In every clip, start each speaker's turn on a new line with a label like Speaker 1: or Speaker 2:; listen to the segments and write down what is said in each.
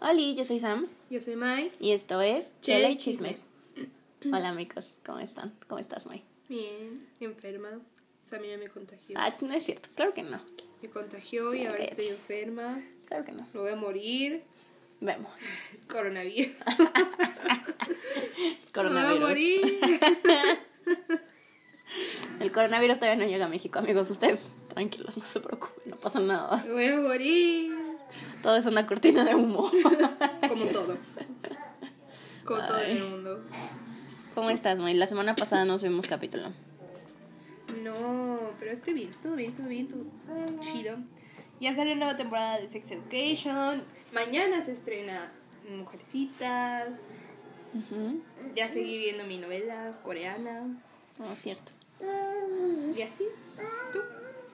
Speaker 1: Hola, yo soy Sam
Speaker 2: Yo soy Mai.
Speaker 1: y esto es
Speaker 2: Chela y
Speaker 1: Chisme. Hola amigos, ¿cómo están? ¿Cómo estás, May?
Speaker 2: Bien, enferma. Samira me contagió.
Speaker 1: Ah, no es cierto, claro que no,
Speaker 2: Me contagió y ahora estoy enferma.
Speaker 1: claro que no.
Speaker 2: Me voy a morir.
Speaker 1: Vemos.
Speaker 2: Es coronavirus. Me voy a
Speaker 1: Coronavirus.
Speaker 2: morir.
Speaker 1: El coronavirus todavía no llega a México, amigos. Ustedes tranquilos, no se preocupen, no pasa nada.
Speaker 2: Me voy a morir.
Speaker 1: Todo es una cortina de humo.
Speaker 2: Como todo. Como todo en el mundo.
Speaker 1: ¿Cómo estás, May? La semana pasada no subimos capítulo.
Speaker 2: No, pero estoy bien, todo bien, todo bien, todo chido. Ya sale nueva temporada de Sex Education. Mañana se estrena Mujercitas.
Speaker 1: Ujú.
Speaker 2: Ya seguí viendo mi novela coreana.
Speaker 1: No, es cierto.
Speaker 2: Y así. ¿Tú?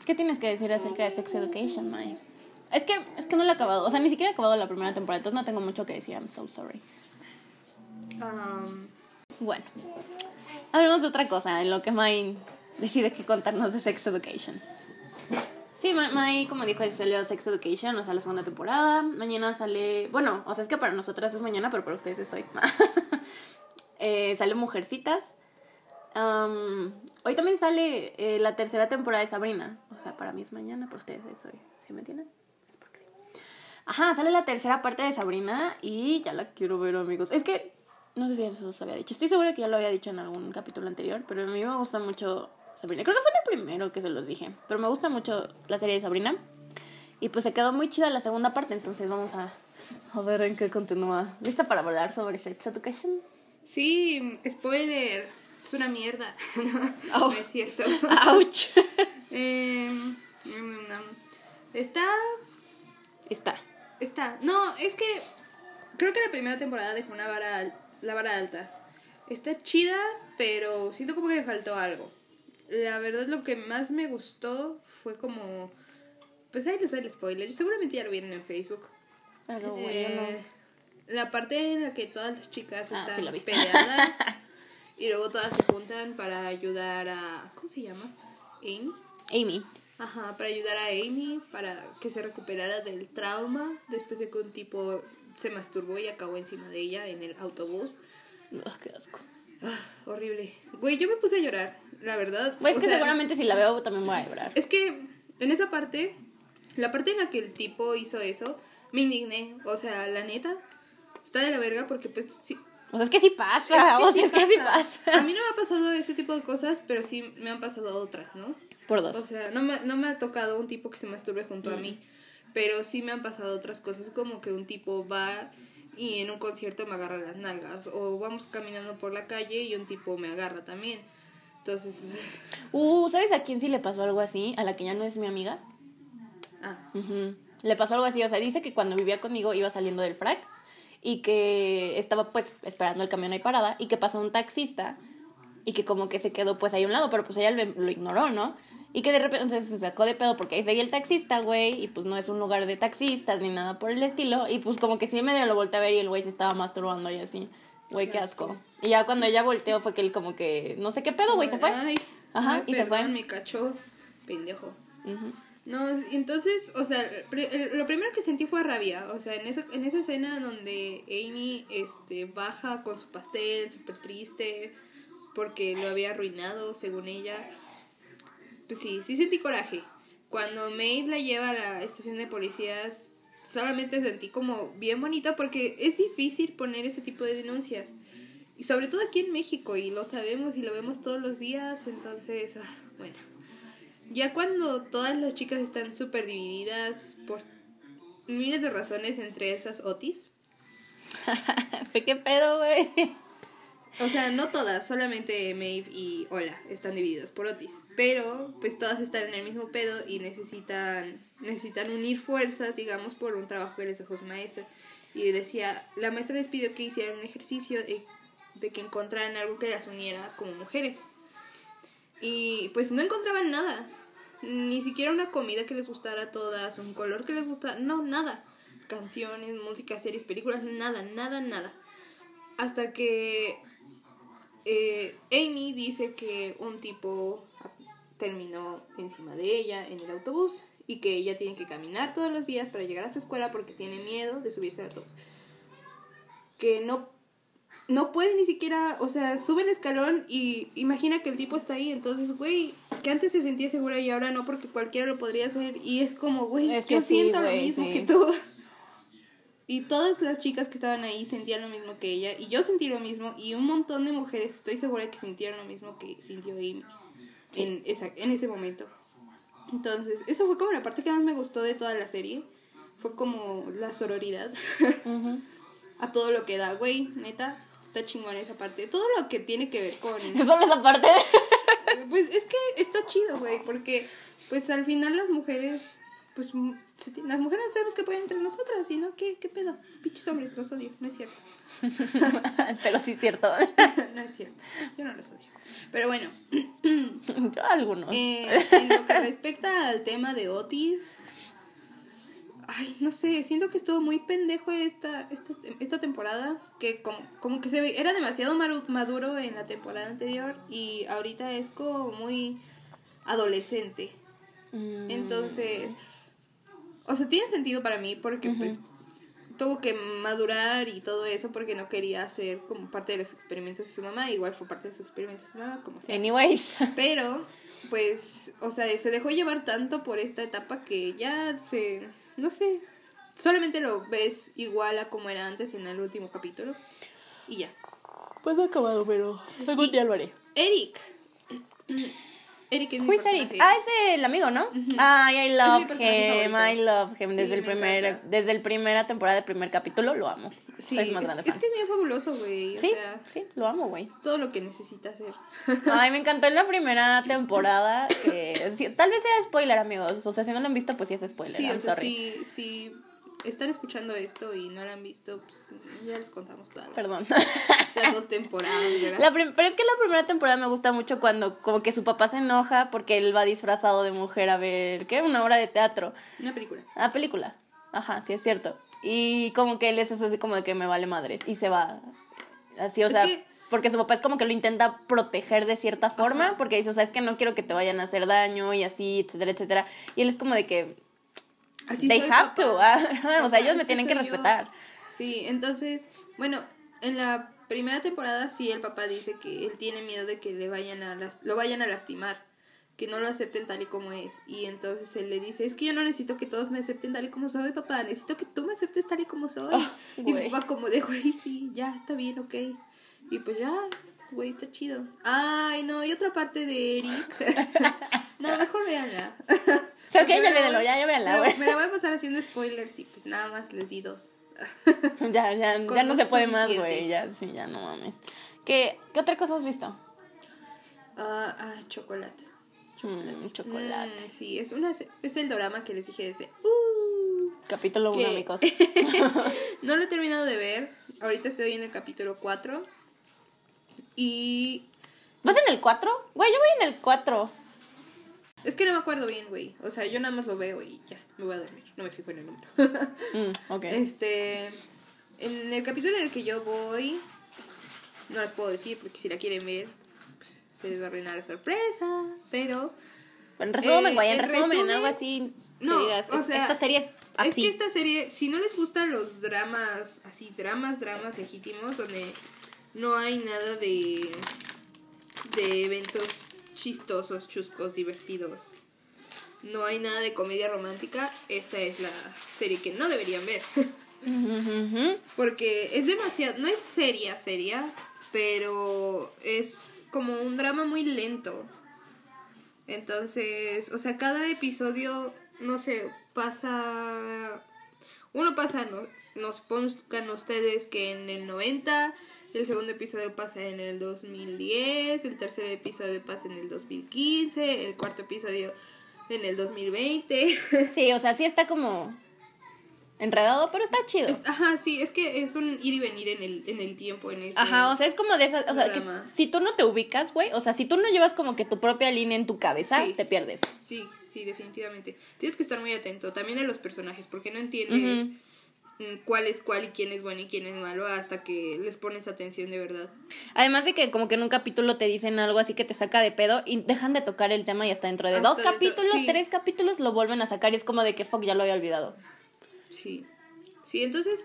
Speaker 1: ¿Qué tienes que decir acerca de Sex Education, May? Es que, es que no lo he acabado. O sea, ni siquiera he acabado la primera temporada, entonces no tengo mucho que decir. I'm so sorry.
Speaker 2: Um,
Speaker 1: Bueno, hablemos de otra cosa, en lo que May decide que contarnos de Sex Education. Sí, Ma- May, como dijo, salió Sex Education, o sea, la segunda temporada. Mañana sale, bueno, o sea, es que para nosotras es mañana, pero para ustedes es hoy. eh, sale Mujercitas. Am, hoy también sale eh, la tercera temporada de Sabrina. O sea, para mí es mañana, para ustedes es hoy. ¿Sí me entienden? Ajá, sale la tercera parte de Sabrina y ya la quiero ver, amigos. Es que no sé si eso os había dicho. Estoy segura que ya lo había dicho en algún capítulo anterior, pero a mí me gusta mucho Sabrina. Creo que fue el primero que se los dije, pero me gusta mucho la serie de Sabrina. Y pues se quedó muy chida la segunda parte, entonces vamos a, a ver en qué continúa. ¿Lista para hablar sobre Sex Education?
Speaker 2: sí, spoiler. Es una mierda. No es cierto.
Speaker 1: ¡Auch!
Speaker 2: Eh, no. Está.
Speaker 1: Está.
Speaker 2: Está. No, es que. Creo que la primera temporada dejó una vara. La vara alta. Está chida, pero siento como que le faltó algo. La verdad, lo que más me gustó fue como. Pues ahí les va el spoiler. Seguramente ya lo vieron en Facebook.
Speaker 1: Algo bueno.
Speaker 2: Eh, La parte en la que todas las chicas
Speaker 1: Ah,
Speaker 2: están
Speaker 1: sí
Speaker 2: peleadas y luego todas se juntan para ayudar a. ¿Cómo se llama? Amy.
Speaker 1: Amy.
Speaker 2: Ajá, para ayudar a Amy para que se recuperara del trauma después de que un tipo se masturbó y acabó encima de ella en el autobús.
Speaker 1: Ugh, qué asco.
Speaker 2: Ah, horrible. Güey, yo me puse a llorar, la verdad.
Speaker 1: Pues es que
Speaker 2: sea,
Speaker 1: seguramente si la veo también voy a llorar.
Speaker 2: Es que en esa parte, la parte en la que el tipo hizo eso, me indigné. O sea, la neta, está de la verga porque pues sí,
Speaker 1: O sea, es que sí pasa. o sea, es que sí pasa.
Speaker 2: A mí no me ha pasado ese tipo de cosas, pero sí me han pasado otras, ¿no?
Speaker 1: Por dos.
Speaker 2: O sea, no me, no me ha tocado un tipo que se masturbe junto a mí, pero sí me han pasado otras cosas, como que un tipo va y en un concierto me agarra las nalgas, o vamos caminando por la calle y un tipo me agarra también. Entonces,
Speaker 1: Uh, ¿sabes a quién sí le pasó algo así? A la que ya no es mi amiga.
Speaker 2: ah,
Speaker 1: Ujú. Le pasó algo así, o sea, dice que cuando vivía conmigo iba saliendo del frac y que estaba pues esperando el camión ahí parada y que pasó un taxista y que como que se quedó pues ahí a un lado, pero pues ella lo ignoró, ¿no? Y que de repente entonces se sacó de pedo porque ahí seguía el taxista, güey, y pues no es un lugar de taxistas ni nada por el estilo, y pues como que sí medio lo volteé a ver y el güey se estaba masturbando y así. Güey, qué asco. Y ya cuando ella volteó fue que él como que, no sé qué pedo, güey, se fue. Ajá, y se fue.
Speaker 2: me cachó, pendejo. No, entonces, o sea, lo primero que sentí fue rabia, o sea, en esa, en esa escena donde Amy este, baja con su pastel, súper triste, porque lo había arruinado, según ella, pues sí, sí sentí coraje. Cuando Maeve la lleva a la estación de policías, solamente sentí como bien bonito porque es difícil poner ese tipo de denuncias. Y sobre todo aquí en México, y lo sabemos y lo vemos todos los días, entonces, ah, bueno. Ya cuando todas las chicas están súper divididas por miles de razones, entre esas Otis.
Speaker 1: Fue qué pedo, güey.
Speaker 2: O sea, no todas, solamente Maeve y Hola están divididas por Otis. Pero, pues todas están en el mismo pedo y necesitan, necesitan unir fuerzas, digamos, por un trabajo que les dejó su maestra. Y decía, la maestra les pidió que hicieran un ejercicio de, de que encontraran algo que las uniera como mujeres. Y pues no encontraban nada. Ni siquiera una comida que les gustara a todas, un color que les gustara. No, nada. Canciones, música, series, películas, nada, nada, nada. Hasta que eh, Amy dice que un tipo terminó encima de ella en el autobús y que ella tiene que caminar todos los días para llegar a su escuela porque tiene miedo de subirse a todos. Que no no puede ni siquiera, o sea, sube el escalón y imagina que el tipo está ahí, entonces, güey, que antes se sentía segura y ahora no porque cualquiera lo podría hacer y es como, güey,
Speaker 1: Es que
Speaker 2: yo
Speaker 1: sí,
Speaker 2: siento lo mismo
Speaker 1: sí.
Speaker 2: que tú. Y todas las chicas que estaban ahí sentían lo mismo que ella y yo sentí lo mismo y un montón de mujeres estoy segura que sintieron lo mismo que sintió Amy en, esa, en ese momento. Entonces, eso fue como la parte que más me gustó de toda la serie. Fue como la sororidad a todo lo que da, güey, neta, está chingón esa parte. Todo lo que tiene que ver con...
Speaker 1: Solo esa parte.
Speaker 2: Pues es que está chido, güey, porque pues al final las mujeres, pues las mujeres sabemos que pueden entre nosotras, ¿y no? ¿Qué, qué pedo? Pinches hombres, los odio, no es cierto.
Speaker 1: Pero sí es cierto.
Speaker 2: no es cierto, yo no los odio. Pero bueno,
Speaker 1: Yo algunos.
Speaker 2: eh, en lo que respecta al tema de Otis, ay, no sé, siento que estuvo muy pendejo esta, esta, esta temporada, que como, como que se ve, era demasiado maduro en la temporada anterior y ahorita es como muy adolescente.
Speaker 1: Mm,
Speaker 2: Entonces, o sea, tiene sentido para mí porque pues tuvo que madurar y todo eso porque no quería ser como parte de los experimentos de su mamá, igual fue parte de los experimentos de su mamá, como sea.
Speaker 1: Anyways.
Speaker 2: Pero, pues, o sea, se dejó llevar tanto por esta etapa que ya se, no sé, solamente lo ves igual a como era antes en el último capítulo y ya.
Speaker 1: Pues no acabado, pero algún
Speaker 2: Y-
Speaker 1: día lo haré.
Speaker 2: Eric. Eric es mi
Speaker 1: Eric? Ah, es el amigo, ¿no?
Speaker 2: Ujú.
Speaker 1: Ay, I love him,
Speaker 2: favorito.
Speaker 1: I love him.
Speaker 2: Sí,
Speaker 1: Desde el
Speaker 2: me
Speaker 1: primer, desde el primera temporada del primer capítulo lo amo.
Speaker 2: Sí,
Speaker 1: Soy su más
Speaker 2: es,
Speaker 1: grande
Speaker 2: es que es bien fabuloso, güey. O
Speaker 1: Sí,
Speaker 2: sea,
Speaker 1: sí, lo amo, güey.
Speaker 2: es todo lo que necesita hacer.
Speaker 1: Ay, me encantó en la primera temporada. Que, sí, tal vez sea spoiler, amigos. O sea, si no lo han visto, pues sí es spoiler.
Speaker 2: Sí,
Speaker 1: I'm
Speaker 2: o sea,
Speaker 1: sorry.
Speaker 2: si, si están escuchando esto y no lo han visto, pues ya les contamos todas
Speaker 1: Perdón.
Speaker 2: las dos temporadas.
Speaker 1: La pero es que la primera temporada me gusta mucho cuando como que su papá se enoja porque él va disfrazado de mujer a ver, ¿qué? Una obra de teatro.
Speaker 2: Una película.
Speaker 1: Ah, película. Ajá, sí es cierto. Y como que él es así como de que me vale madres y se va. Así, o
Speaker 2: Es
Speaker 1: sea,
Speaker 2: que-
Speaker 1: porque su papá es como que lo intenta proteger de cierta forma,
Speaker 2: Ajá.
Speaker 1: porque dice, o sea, es que no quiero que te vayan a hacer daño y así, etcétera, etcétera. Y él es como de que
Speaker 2: Así
Speaker 1: they
Speaker 2: soy,
Speaker 1: have
Speaker 2: papá.
Speaker 1: to. ah, o sea, ellos me tienen que
Speaker 2: yo.
Speaker 1: respetar.
Speaker 2: Sí, entonces, bueno, en la primera temporada sí el papá dice que él tiene miedo de que le vayan a las- lo vayan a lastimar, que no lo acepten tal y como es. Y entonces él le dice, es que yo no necesito que todos me acepten tal y como soy, papá, necesito que tú me aceptes tal y como soy.
Speaker 1: Ah,
Speaker 2: y su papá como de, güey, sí, ya, está bien, ok. Y pues ya, güey, está chido. Ay, no, y otra parte de Eric. no, mejor véanla.
Speaker 1: Ok, ya
Speaker 2: voy-
Speaker 1: ya, ya véanla,
Speaker 2: me la-
Speaker 1: güey.
Speaker 2: Me la voy a pasar haciendo spoilers y pues nada más les di dos.
Speaker 1: Ya, ya, ya no se puede más, güey. Ya, sí, ya no mames. ¿Qué, ¿Qué otra cosa has visto?
Speaker 2: Ah, ah, chocolate.
Speaker 1: Mm, chocolate.
Speaker 2: Mm, sí, es, una, es el drama que les dije desde... Uh,
Speaker 1: Capítulo 1,
Speaker 2: ¿Qué?
Speaker 1: amigos.
Speaker 2: no lo he terminado de ver. Ahorita estoy en el capítulo 4. Y...
Speaker 1: ¿Vas en el 4? Güey, yo voy en el 4.
Speaker 2: Es que no me acuerdo bien, güey. O sea, yo nada más lo veo y ya, me voy a dormir. No me fijo en el número.
Speaker 1: Mm, ok.
Speaker 2: Este... En el capítulo en el que yo voy... No les puedo decir porque si la quieren ver... pues, se les va a arruinar la sorpresa. Pero...
Speaker 1: En resumen,
Speaker 2: eh,
Speaker 1: güey, en
Speaker 2: en
Speaker 1: resumen,
Speaker 2: resumen,
Speaker 1: algo así.
Speaker 2: no,
Speaker 1: digas,
Speaker 2: o
Speaker 1: es-
Speaker 2: sea,
Speaker 1: esta serie así.
Speaker 2: Es que esta serie, si no les gustan los dramas, así, dramas, dramas legítimos, donde no hay nada de, de eventos chistosos, chuscos, divertidos, no hay nada de comedia romántica, esta es la serie que no deberían ver. Porque es demasiado, no es seria, seria, pero es como un drama muy lento. Entonces, o sea, cada episodio, no sé, pasa... Uno pasa, no, nos pongan ustedes que en el 90, el segundo episodio pasa en el 2010, el tercer episodio pasa en el 2015, el cuarto episodio en el 2020.
Speaker 1: Sí, o sea, sí está como enredado, pero está chido.
Speaker 2: Es- ajá, sí, es que es un ir y venir en el, en el tiempo, en ese...
Speaker 1: Ajá, o sea, es como de esas, o sea, que si tú no te ubicas, güey, o sea, si tú no llevas como que tu propia línea en tu cabeza,
Speaker 2: Sí.
Speaker 1: te pierdes.
Speaker 2: Sí, sí, definitivamente. Tienes que estar muy atento también a los personajes porque no entiendes cuál es cuál y quién es bueno y quién es malo hasta que les pones atención de verdad.
Speaker 1: Además de que como que en un capítulo te dicen algo así que te saca de pedo y dejan de tocar el tema y hasta dentro de
Speaker 2: Hasta
Speaker 1: dos capítulos,
Speaker 2: sí.
Speaker 1: tres capítulos lo vuelven a sacar y es como de que fuck, ya lo había olvidado.
Speaker 2: Sí. Sí, entonces,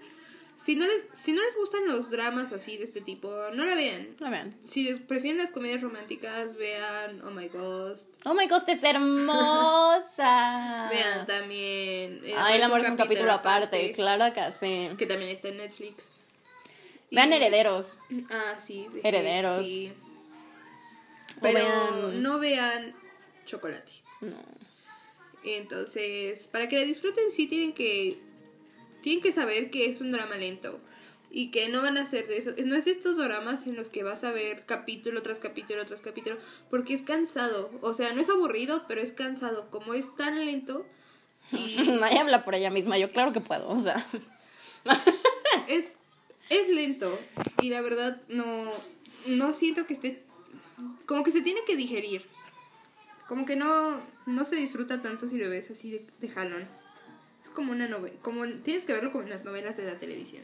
Speaker 2: si no les, si no les gustan los dramas así de este tipo, no la vean.
Speaker 1: No vean.
Speaker 2: Si les prefieren las comedias románticas, vean Oh My Ghost.
Speaker 1: Oh my god, es hermosa.
Speaker 2: Vean también. El
Speaker 1: Ay, el amor es un capítulo aparte, claro que sí.
Speaker 2: Que también está en Netflix.
Speaker 1: Vean
Speaker 2: Y-
Speaker 1: herederos.
Speaker 2: Ah, sí. de-
Speaker 1: Herederos.
Speaker 2: Sí. Pero
Speaker 1: vean-
Speaker 2: no vean chocolate.
Speaker 1: No.
Speaker 2: Entonces, para que la disfruten, sí tienen que. Tienen que saber que es un drama lento. Y que no van a ser de eso. No es estos dramas en los que vas a ver capítulo tras capítulo tras capítulo. Porque es cansado. O sea, no es aburrido, pero es cansado. Como es tan lento. Y
Speaker 1: Nadie habla por ella misma, yo claro que puedo, o sea.
Speaker 2: es, es lento. Y la verdad, no. No siento que esté. Como que se tiene que digerir. Como que no, no se disfruta tanto si lo ves así de, de jalón. Como una novela. Como, tienes que verlo como en las novelas de la televisión.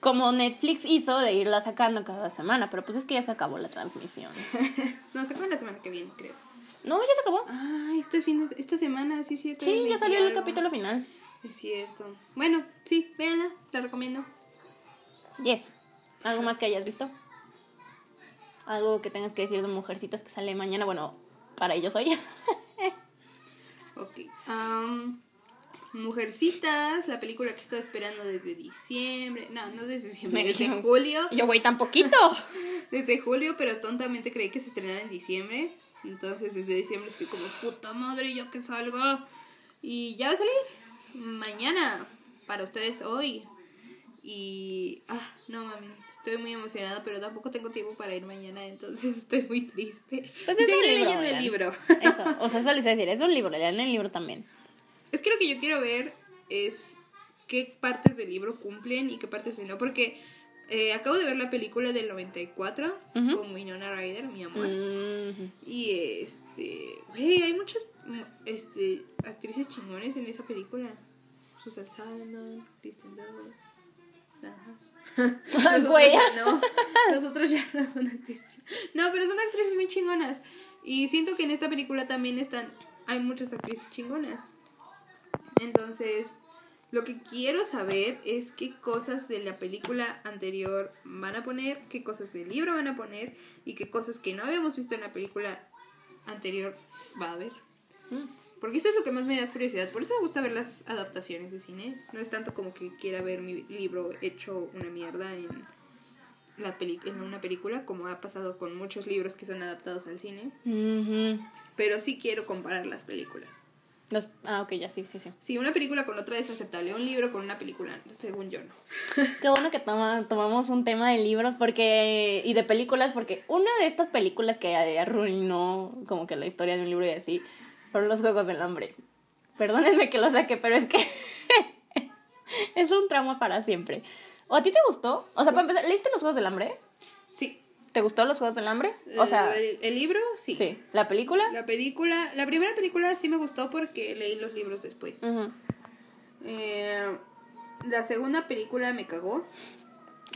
Speaker 1: Como Netflix hizo de irla sacando cada semana, pero pues es que ya se acabó la transmisión.
Speaker 2: no, se acaba la semana que viene, creo.
Speaker 1: No, ya se acabó.
Speaker 2: Ay, este fin de, esta semana, sí es cierto.
Speaker 1: Sí, ya salió el capítulo final.
Speaker 2: Es cierto. Bueno, sí, véanla, la recomiendo.
Speaker 1: Yes. ¿Algo más que hayas visto? Algo que tengas que decir de Mujercitas que sale mañana. Bueno, para ellos hoy.
Speaker 2: Ok. am, Mujercitas, la película que estaba esperando desde diciembre. No, no desde diciembre,
Speaker 1: Me
Speaker 2: desde julio.
Speaker 1: Yo, güey, tan poquito.
Speaker 2: Desde julio, pero tontamente creí que se estrenaba en diciembre. Entonces desde diciembre estoy como puta madre, yo que salga. Y ya va a salir mañana para ustedes hoy. Y ah, no mami, estoy muy emocionada, pero tampoco tengo tiempo para ir mañana, entonces estoy muy triste.
Speaker 1: Pues es un libro,
Speaker 2: leyendo el libro.
Speaker 1: Eso, o sea, eso les iba a decir, es un libro, lean el libro también.
Speaker 2: Es que yo quiero ver es qué partes del libro cumplen y qué partes no, porque eh, acabo de ver la película del 94
Speaker 1: Ujú.
Speaker 2: con Winona Ryder, mi amor.
Speaker 1: Mm,
Speaker 2: Y este, güey, hay muchas mm, este, actrices chingones en esa película. Susan Sarandon, Kristen Dunst. Nosotros ya no, nosotros ya no son actrices. No, pero son actrices muy chingonas. Y siento que en esta película también están, hay muchas actrices chingonas. Entonces, lo que quiero saber es qué cosas de la película anterior van a poner, qué cosas del libro van a poner y qué cosas que no habíamos visto en la película anterior va a haber.
Speaker 1: mm.
Speaker 2: Porque eso es lo que más me da curiosidad. Por eso me gusta ver las adaptaciones de cine. No es tanto como que quiera ver mi libro hecho una mierda en, la peli en una película, como ha pasado con muchos libros que son adaptados al cine. Pero sí quiero comparar las películas.
Speaker 1: Los- ah, ok, ya sí, sí, sí.
Speaker 2: Si una película con otra es aceptable, un libro con una película, según yo no.
Speaker 1: Qué bueno que toma- tomamos un tema de libros porque y de películas porque una de estas películas que arruinó como que la historia de un libro y así fueron los Juegos del Hambre. Perdónenme que lo saque, pero es que es un trauma para siempre. ¿O a ti te gustó? O sea, para empezar, ¿leíste los Juegos del Hambre?
Speaker 2: Sí.
Speaker 1: ¿Te gustó los Juegos del Hambre? O sea,
Speaker 2: el, el libro, sí.
Speaker 1: sí. ¿La película?
Speaker 2: La película, la primera película sí me gustó porque leí los libros después. Eh, la segunda película me cagó.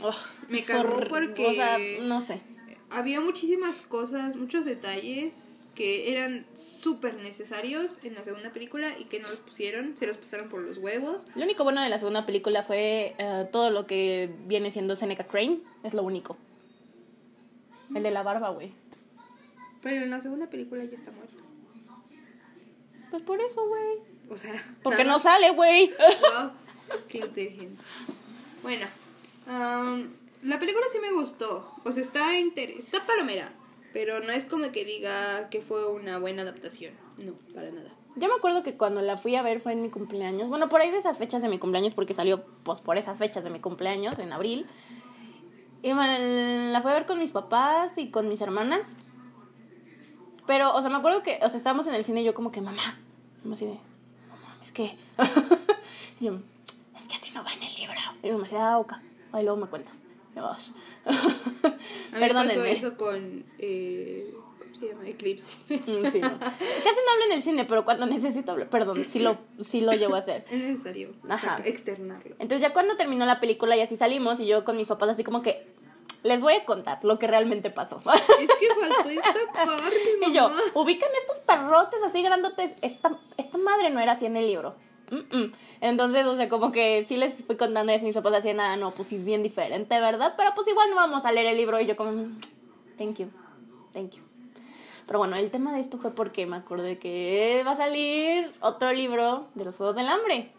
Speaker 1: Ugh,
Speaker 2: Me cagó porque-
Speaker 1: O sea, no sé.
Speaker 2: Había muchísimas cosas, muchos detalles que eran súper necesarios en la segunda película y que no los pusieron, se los pasaron por los huevos.
Speaker 1: Lo único bueno de la segunda película fue eh, todo lo que viene siendo Seneca Crane. Es lo único. El de la barba, güey.
Speaker 2: Pero en la segunda película ya está muerto.
Speaker 1: Pues por eso, güey.
Speaker 2: O sea,
Speaker 1: Porque no sale, güey.
Speaker 2: Wow, qué inteligente. Bueno, am, la película sí me gustó. O sea, está, inter está palomera. Pero no es como que diga que fue una buena adaptación. No, para nada.
Speaker 1: Yo me acuerdo que cuando la fui a ver fue en mi cumpleaños. Bueno, por ahí de esas fechas de mi cumpleaños, porque salió pues por esas fechas de mi cumpleaños, en abril. Y bueno, la fui a ver con mis papás y con mis hermanas. Pero, o sea, me acuerdo que, o sea, estábamos en el cine y yo como que, mamá, mamá así de, mamá, es que, y yo, es que así no va en el libro. Y mamá decía, ah, ok, ahí luego me cuentas. "Ash".
Speaker 2: A mí me pasó eso con. Eh, ¿Cómo se llama? Eclipse.
Speaker 1: Mm, sí, no. Casi no hablo en el cine, pero cuando necesito hablar, perdón, sí lo, sí lo llevo a hacer.
Speaker 2: Es necesario
Speaker 1: Ajá.
Speaker 2: externarlo.
Speaker 1: Entonces ya cuando terminó la película y así salimos y yo con mis papás así como que les voy a contar lo que realmente pasó.
Speaker 2: Es que faltó esta parte,
Speaker 1: y yo,
Speaker 2: mamá.
Speaker 1: ubican estos perrotes así grandotes, esta, esta madre no era así en el libro. Mm, mm. Entonces, o sea, como que sí les fui contando eso y mis papás decían, ah, no, pues sí es bien diferente, ¿verdad? Pero pues igual no vamos a leer el libro y yo como, "Mm, thank you, thank you. Pero bueno, el tema de esto fue porque me acordé que va a salir otro libro de los Juegos del Hambre.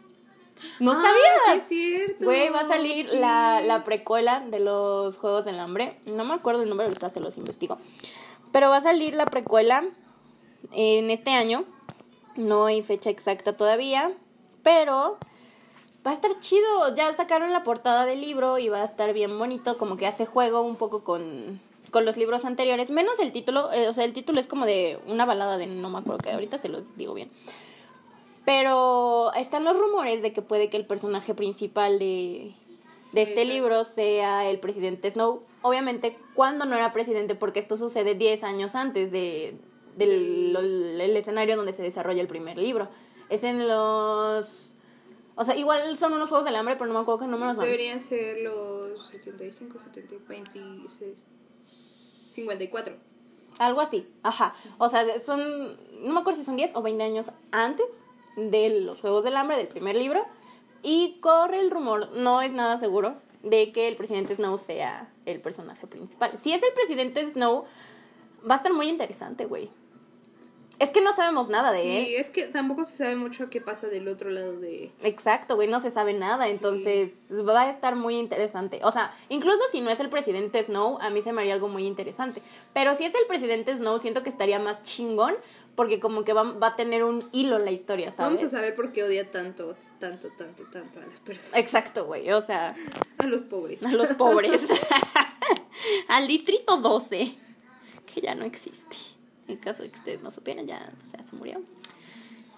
Speaker 1: No
Speaker 2: Ah,
Speaker 1: sabía.
Speaker 2: Sí, es cierto.
Speaker 1: Güey, va a salir
Speaker 2: Sí.
Speaker 1: la, la precuela de los Juegos del Hambre. No me acuerdo el nombre, ahorita se los investigo. Pero va a salir la precuela en este año. No hay fecha exacta todavía. Pero va a estar chido. Ya sacaron la portada del libro y va a estar bien bonito. Como que hace juego un poco con, con los libros anteriores. Menos el título. eh, o sea, el título es como de una balada de no me acuerdo que ahorita se los digo bien. Pero están los rumores de que puede que el personaje principal de, de este
Speaker 2: Esa.
Speaker 1: libro sea el presidente Snow. Obviamente, cuando no era presidente, porque esto sucede 10 años antes de, del el escenario donde se desarrolla el primer libro. Es en los... O sea, igual son unos Juegos del Hambre, pero no me acuerdo qué números son.
Speaker 2: Deberían ser los 75, 70, 26, 54.
Speaker 1: Algo así, ajá. O sea, son, no me acuerdo si son 10 o 20 años antes de los Juegos del Hambre, del primer libro. Y corre el rumor, no es nada seguro, de que el presidente Snow sea el personaje principal. Si es el presidente Snow, va a estar muy interesante, güey. Es que no sabemos nada de él.
Speaker 2: Sí, es que tampoco se sabe mucho qué pasa del otro lado de...
Speaker 1: Exacto, güey, no se sabe nada, entonces va a estar muy interesante. O sea, incluso si no es el presidente Snow, a mí se me haría algo muy interesante. Pero si es el presidente Snow, siento que estaría más chingón, porque como que va, va a tener un hilo la historia, ¿sabes?
Speaker 2: Vamos a saber por qué odia tanto, tanto, tanto, tanto a las personas.
Speaker 1: Exacto, güey, o sea,
Speaker 2: A los pobres.
Speaker 1: a los pobres. Al distrito 12, que ya no existe. En caso de que ustedes no supieran, ya, o sea, se murió.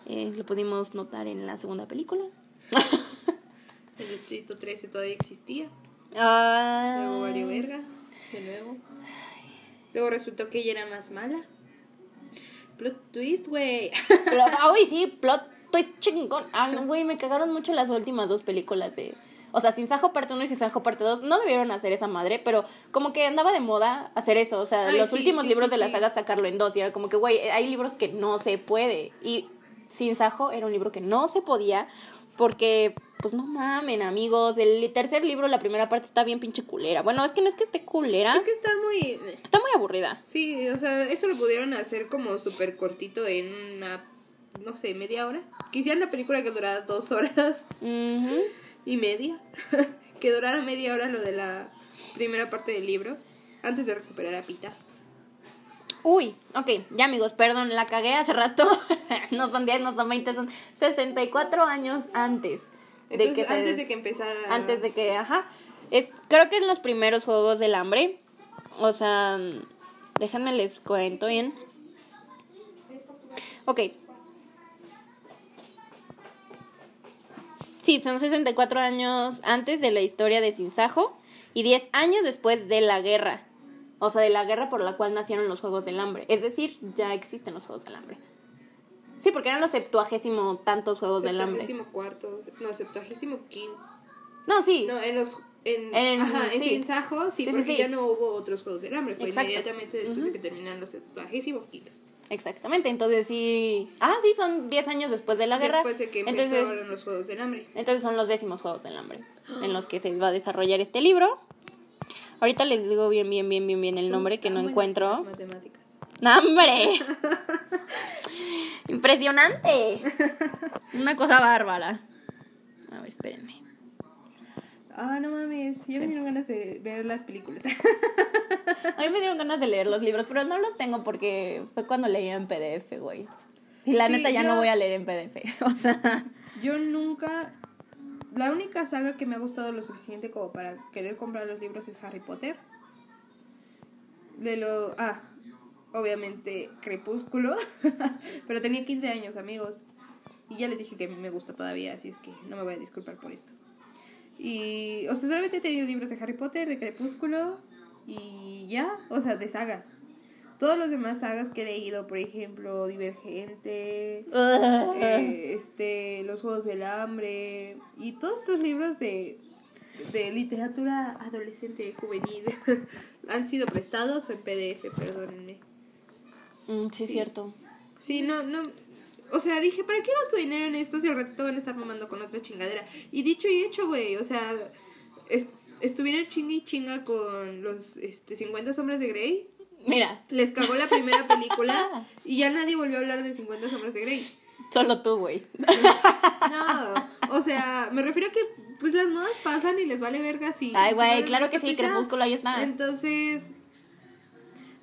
Speaker 1: Eh, lo pudimos notar en la segunda película.
Speaker 2: El distrito 13 todavía existía.
Speaker 1: Ah,
Speaker 2: Luego valió verga, de nuevo. Luego resultó que ella era más mala. Plot twist, güey.
Speaker 1: Ah, güey, sí, plot twist chingón. Ah, no, güey, me cagaron mucho las últimas dos películas de... O sea, Sin Sajo parte 1 y Sin Sajo parte 2 no debieron hacer esa madre, pero como que andaba de moda hacer eso. O sea,
Speaker 2: Ay,
Speaker 1: los
Speaker 2: sí,
Speaker 1: últimos
Speaker 2: sí,
Speaker 1: libros
Speaker 2: sí,
Speaker 1: de la saga sacarlo en dos. Y era como que, güey, hay libros que no se puede. Y Sin Sajo era un libro que no se podía porque, pues no mamen, amigos. El tercer libro, la primera parte está bien pinche culera. Bueno, es que no es que esté culera,
Speaker 2: Es que está muy...
Speaker 1: está muy aburrida.
Speaker 2: Sí, o sea, eso lo pudieron hacer como súper cortito en una, no sé, media hora. Quisieran una película que durara dos horas y media. que durara media hora lo de la primera parte del libro. Antes de recuperar a Pita.
Speaker 1: Uy, ok, ya amigos, perdón, la cagué hace rato. no son 10, no son 20, son 64 años antes. de
Speaker 2: Entonces,
Speaker 1: que se
Speaker 2: antes
Speaker 1: des-
Speaker 2: de que empezara...
Speaker 1: Antes de que, ajá. Es, creo que en los primeros Juegos del Hambre, o sea, déjenme les cuento bien. Ok. Sí, son 64 años antes de la historia de Sinsajo y 10 años después de la guerra. O sea, de la guerra por la cual nacieron los Juegos del Hambre. Es decir, ya existen los Juegos del Hambre. Sí, porque eran los septuagésimo tantos Juegos del Hambre.
Speaker 2: Septuagésimo cuarto, no, septuagésimo quinto.
Speaker 1: No, sí.
Speaker 2: No, en los... En,
Speaker 1: En-
Speaker 2: ajá, en
Speaker 1: sí.
Speaker 2: Sinsajo, sí,
Speaker 1: Sí,
Speaker 2: porque
Speaker 1: sí.
Speaker 2: ya no hubo otros Juegos del Hambre. Fue
Speaker 1: Exacto.
Speaker 2: inmediatamente después
Speaker 1: Ujú.
Speaker 2: de que terminaron los septuagésimos quintos.
Speaker 1: Exactamente, entonces sí. Ah, sí, son 10 años después de la guerra.
Speaker 2: Después de que
Speaker 1: entonces,
Speaker 2: empezaron los Juegos del Hambre.
Speaker 1: entonces son los décimos Juegos del Hambre en los que se va a desarrollar este libro. Ahorita les digo bien, bien, bien, bien, bien el nombre que no encuentro.
Speaker 2: matemáticas.
Speaker 1: ¡Nombre! ¡Impresionante! Una cosa bárbara. A ver, espérenme.
Speaker 2: Ah, no mames, ya me dieron ganas de ver las películas.
Speaker 1: A mí me dieron ganas de leer los libros, pero no los tengo porque fue cuando leía en PDF, güey. Y la
Speaker 2: Sí,
Speaker 1: neta ya
Speaker 2: yo-
Speaker 1: no voy a leer en PDF. O sea,
Speaker 2: Yo nunca. La única saga que me ha gustado lo suficiente como para querer comprar los libros es Harry Potter. De lo. Ah, obviamente Crepúsculo. Pero tenía 15 años, amigos. Y ya les dije que a mí me gusta todavía, así es que no me voy a disculpar por esto. Y. O sea, solamente he tenido libros de Harry Potter, de Crepúsculo. Y ya, o sea, de sagas. Todos los demás sagas que he leído, por ejemplo, Divergente, eh, este, Los Juegos del Hambre y todos estos libros de, de literatura adolescente juvenil han sido prestados o en PDF, perdónenme.
Speaker 1: Mm, sí, es
Speaker 2: Sí.
Speaker 1: cierto.
Speaker 2: Sí, no, no. O sea, dije, ¿para qué gasto dinero en esto si al ratito van a estar mamando con otra chingadera? Y dicho y hecho, güey, o sea, es- estuvieron chinga y chinga con los este, 50 sombras de Grey.
Speaker 1: Mira,
Speaker 2: Les cagó la primera película y ya nadie volvió a hablar de 50 sombras de Grey.
Speaker 1: solo tú, güey.
Speaker 2: No, o sea, me refiero a que pues las modas pasan y les vale verga si...
Speaker 1: Ay, güey,
Speaker 2: no
Speaker 1: claro que sí,
Speaker 2: pues.
Speaker 1: Crepúsculo, ahí está.
Speaker 2: Entonces,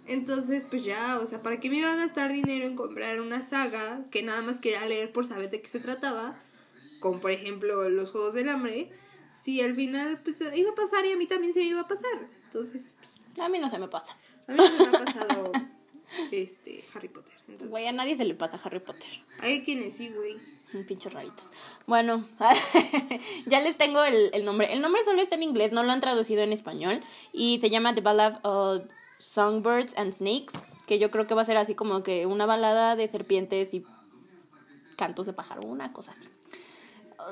Speaker 2: entonces, pues ya, o sea, ¿para qué me iba a gastar dinero en comprar una saga que nada más quería leer por saber de qué se trataba? Como por ejemplo los Juegos del Hambre. Si al final, pues iba a pasar y a mí también se me iba a pasar. Entonces, pues,
Speaker 1: A mí no se me pasa.
Speaker 2: A mí no me ha pasado este Harry Potter. Entonces,
Speaker 1: Güey, a nadie se le pasa Harry Potter.
Speaker 2: hay quienes sí, güey.
Speaker 1: Un pinche raritos. Bueno, ya les tengo el, el nombre. El nombre solo está en inglés, no lo han traducido en español. Y se llama The Ballad of Songbirds and Snakes. Que yo creo que va a ser así como que una balada de serpientes y cantos de pájaro, una cosa así.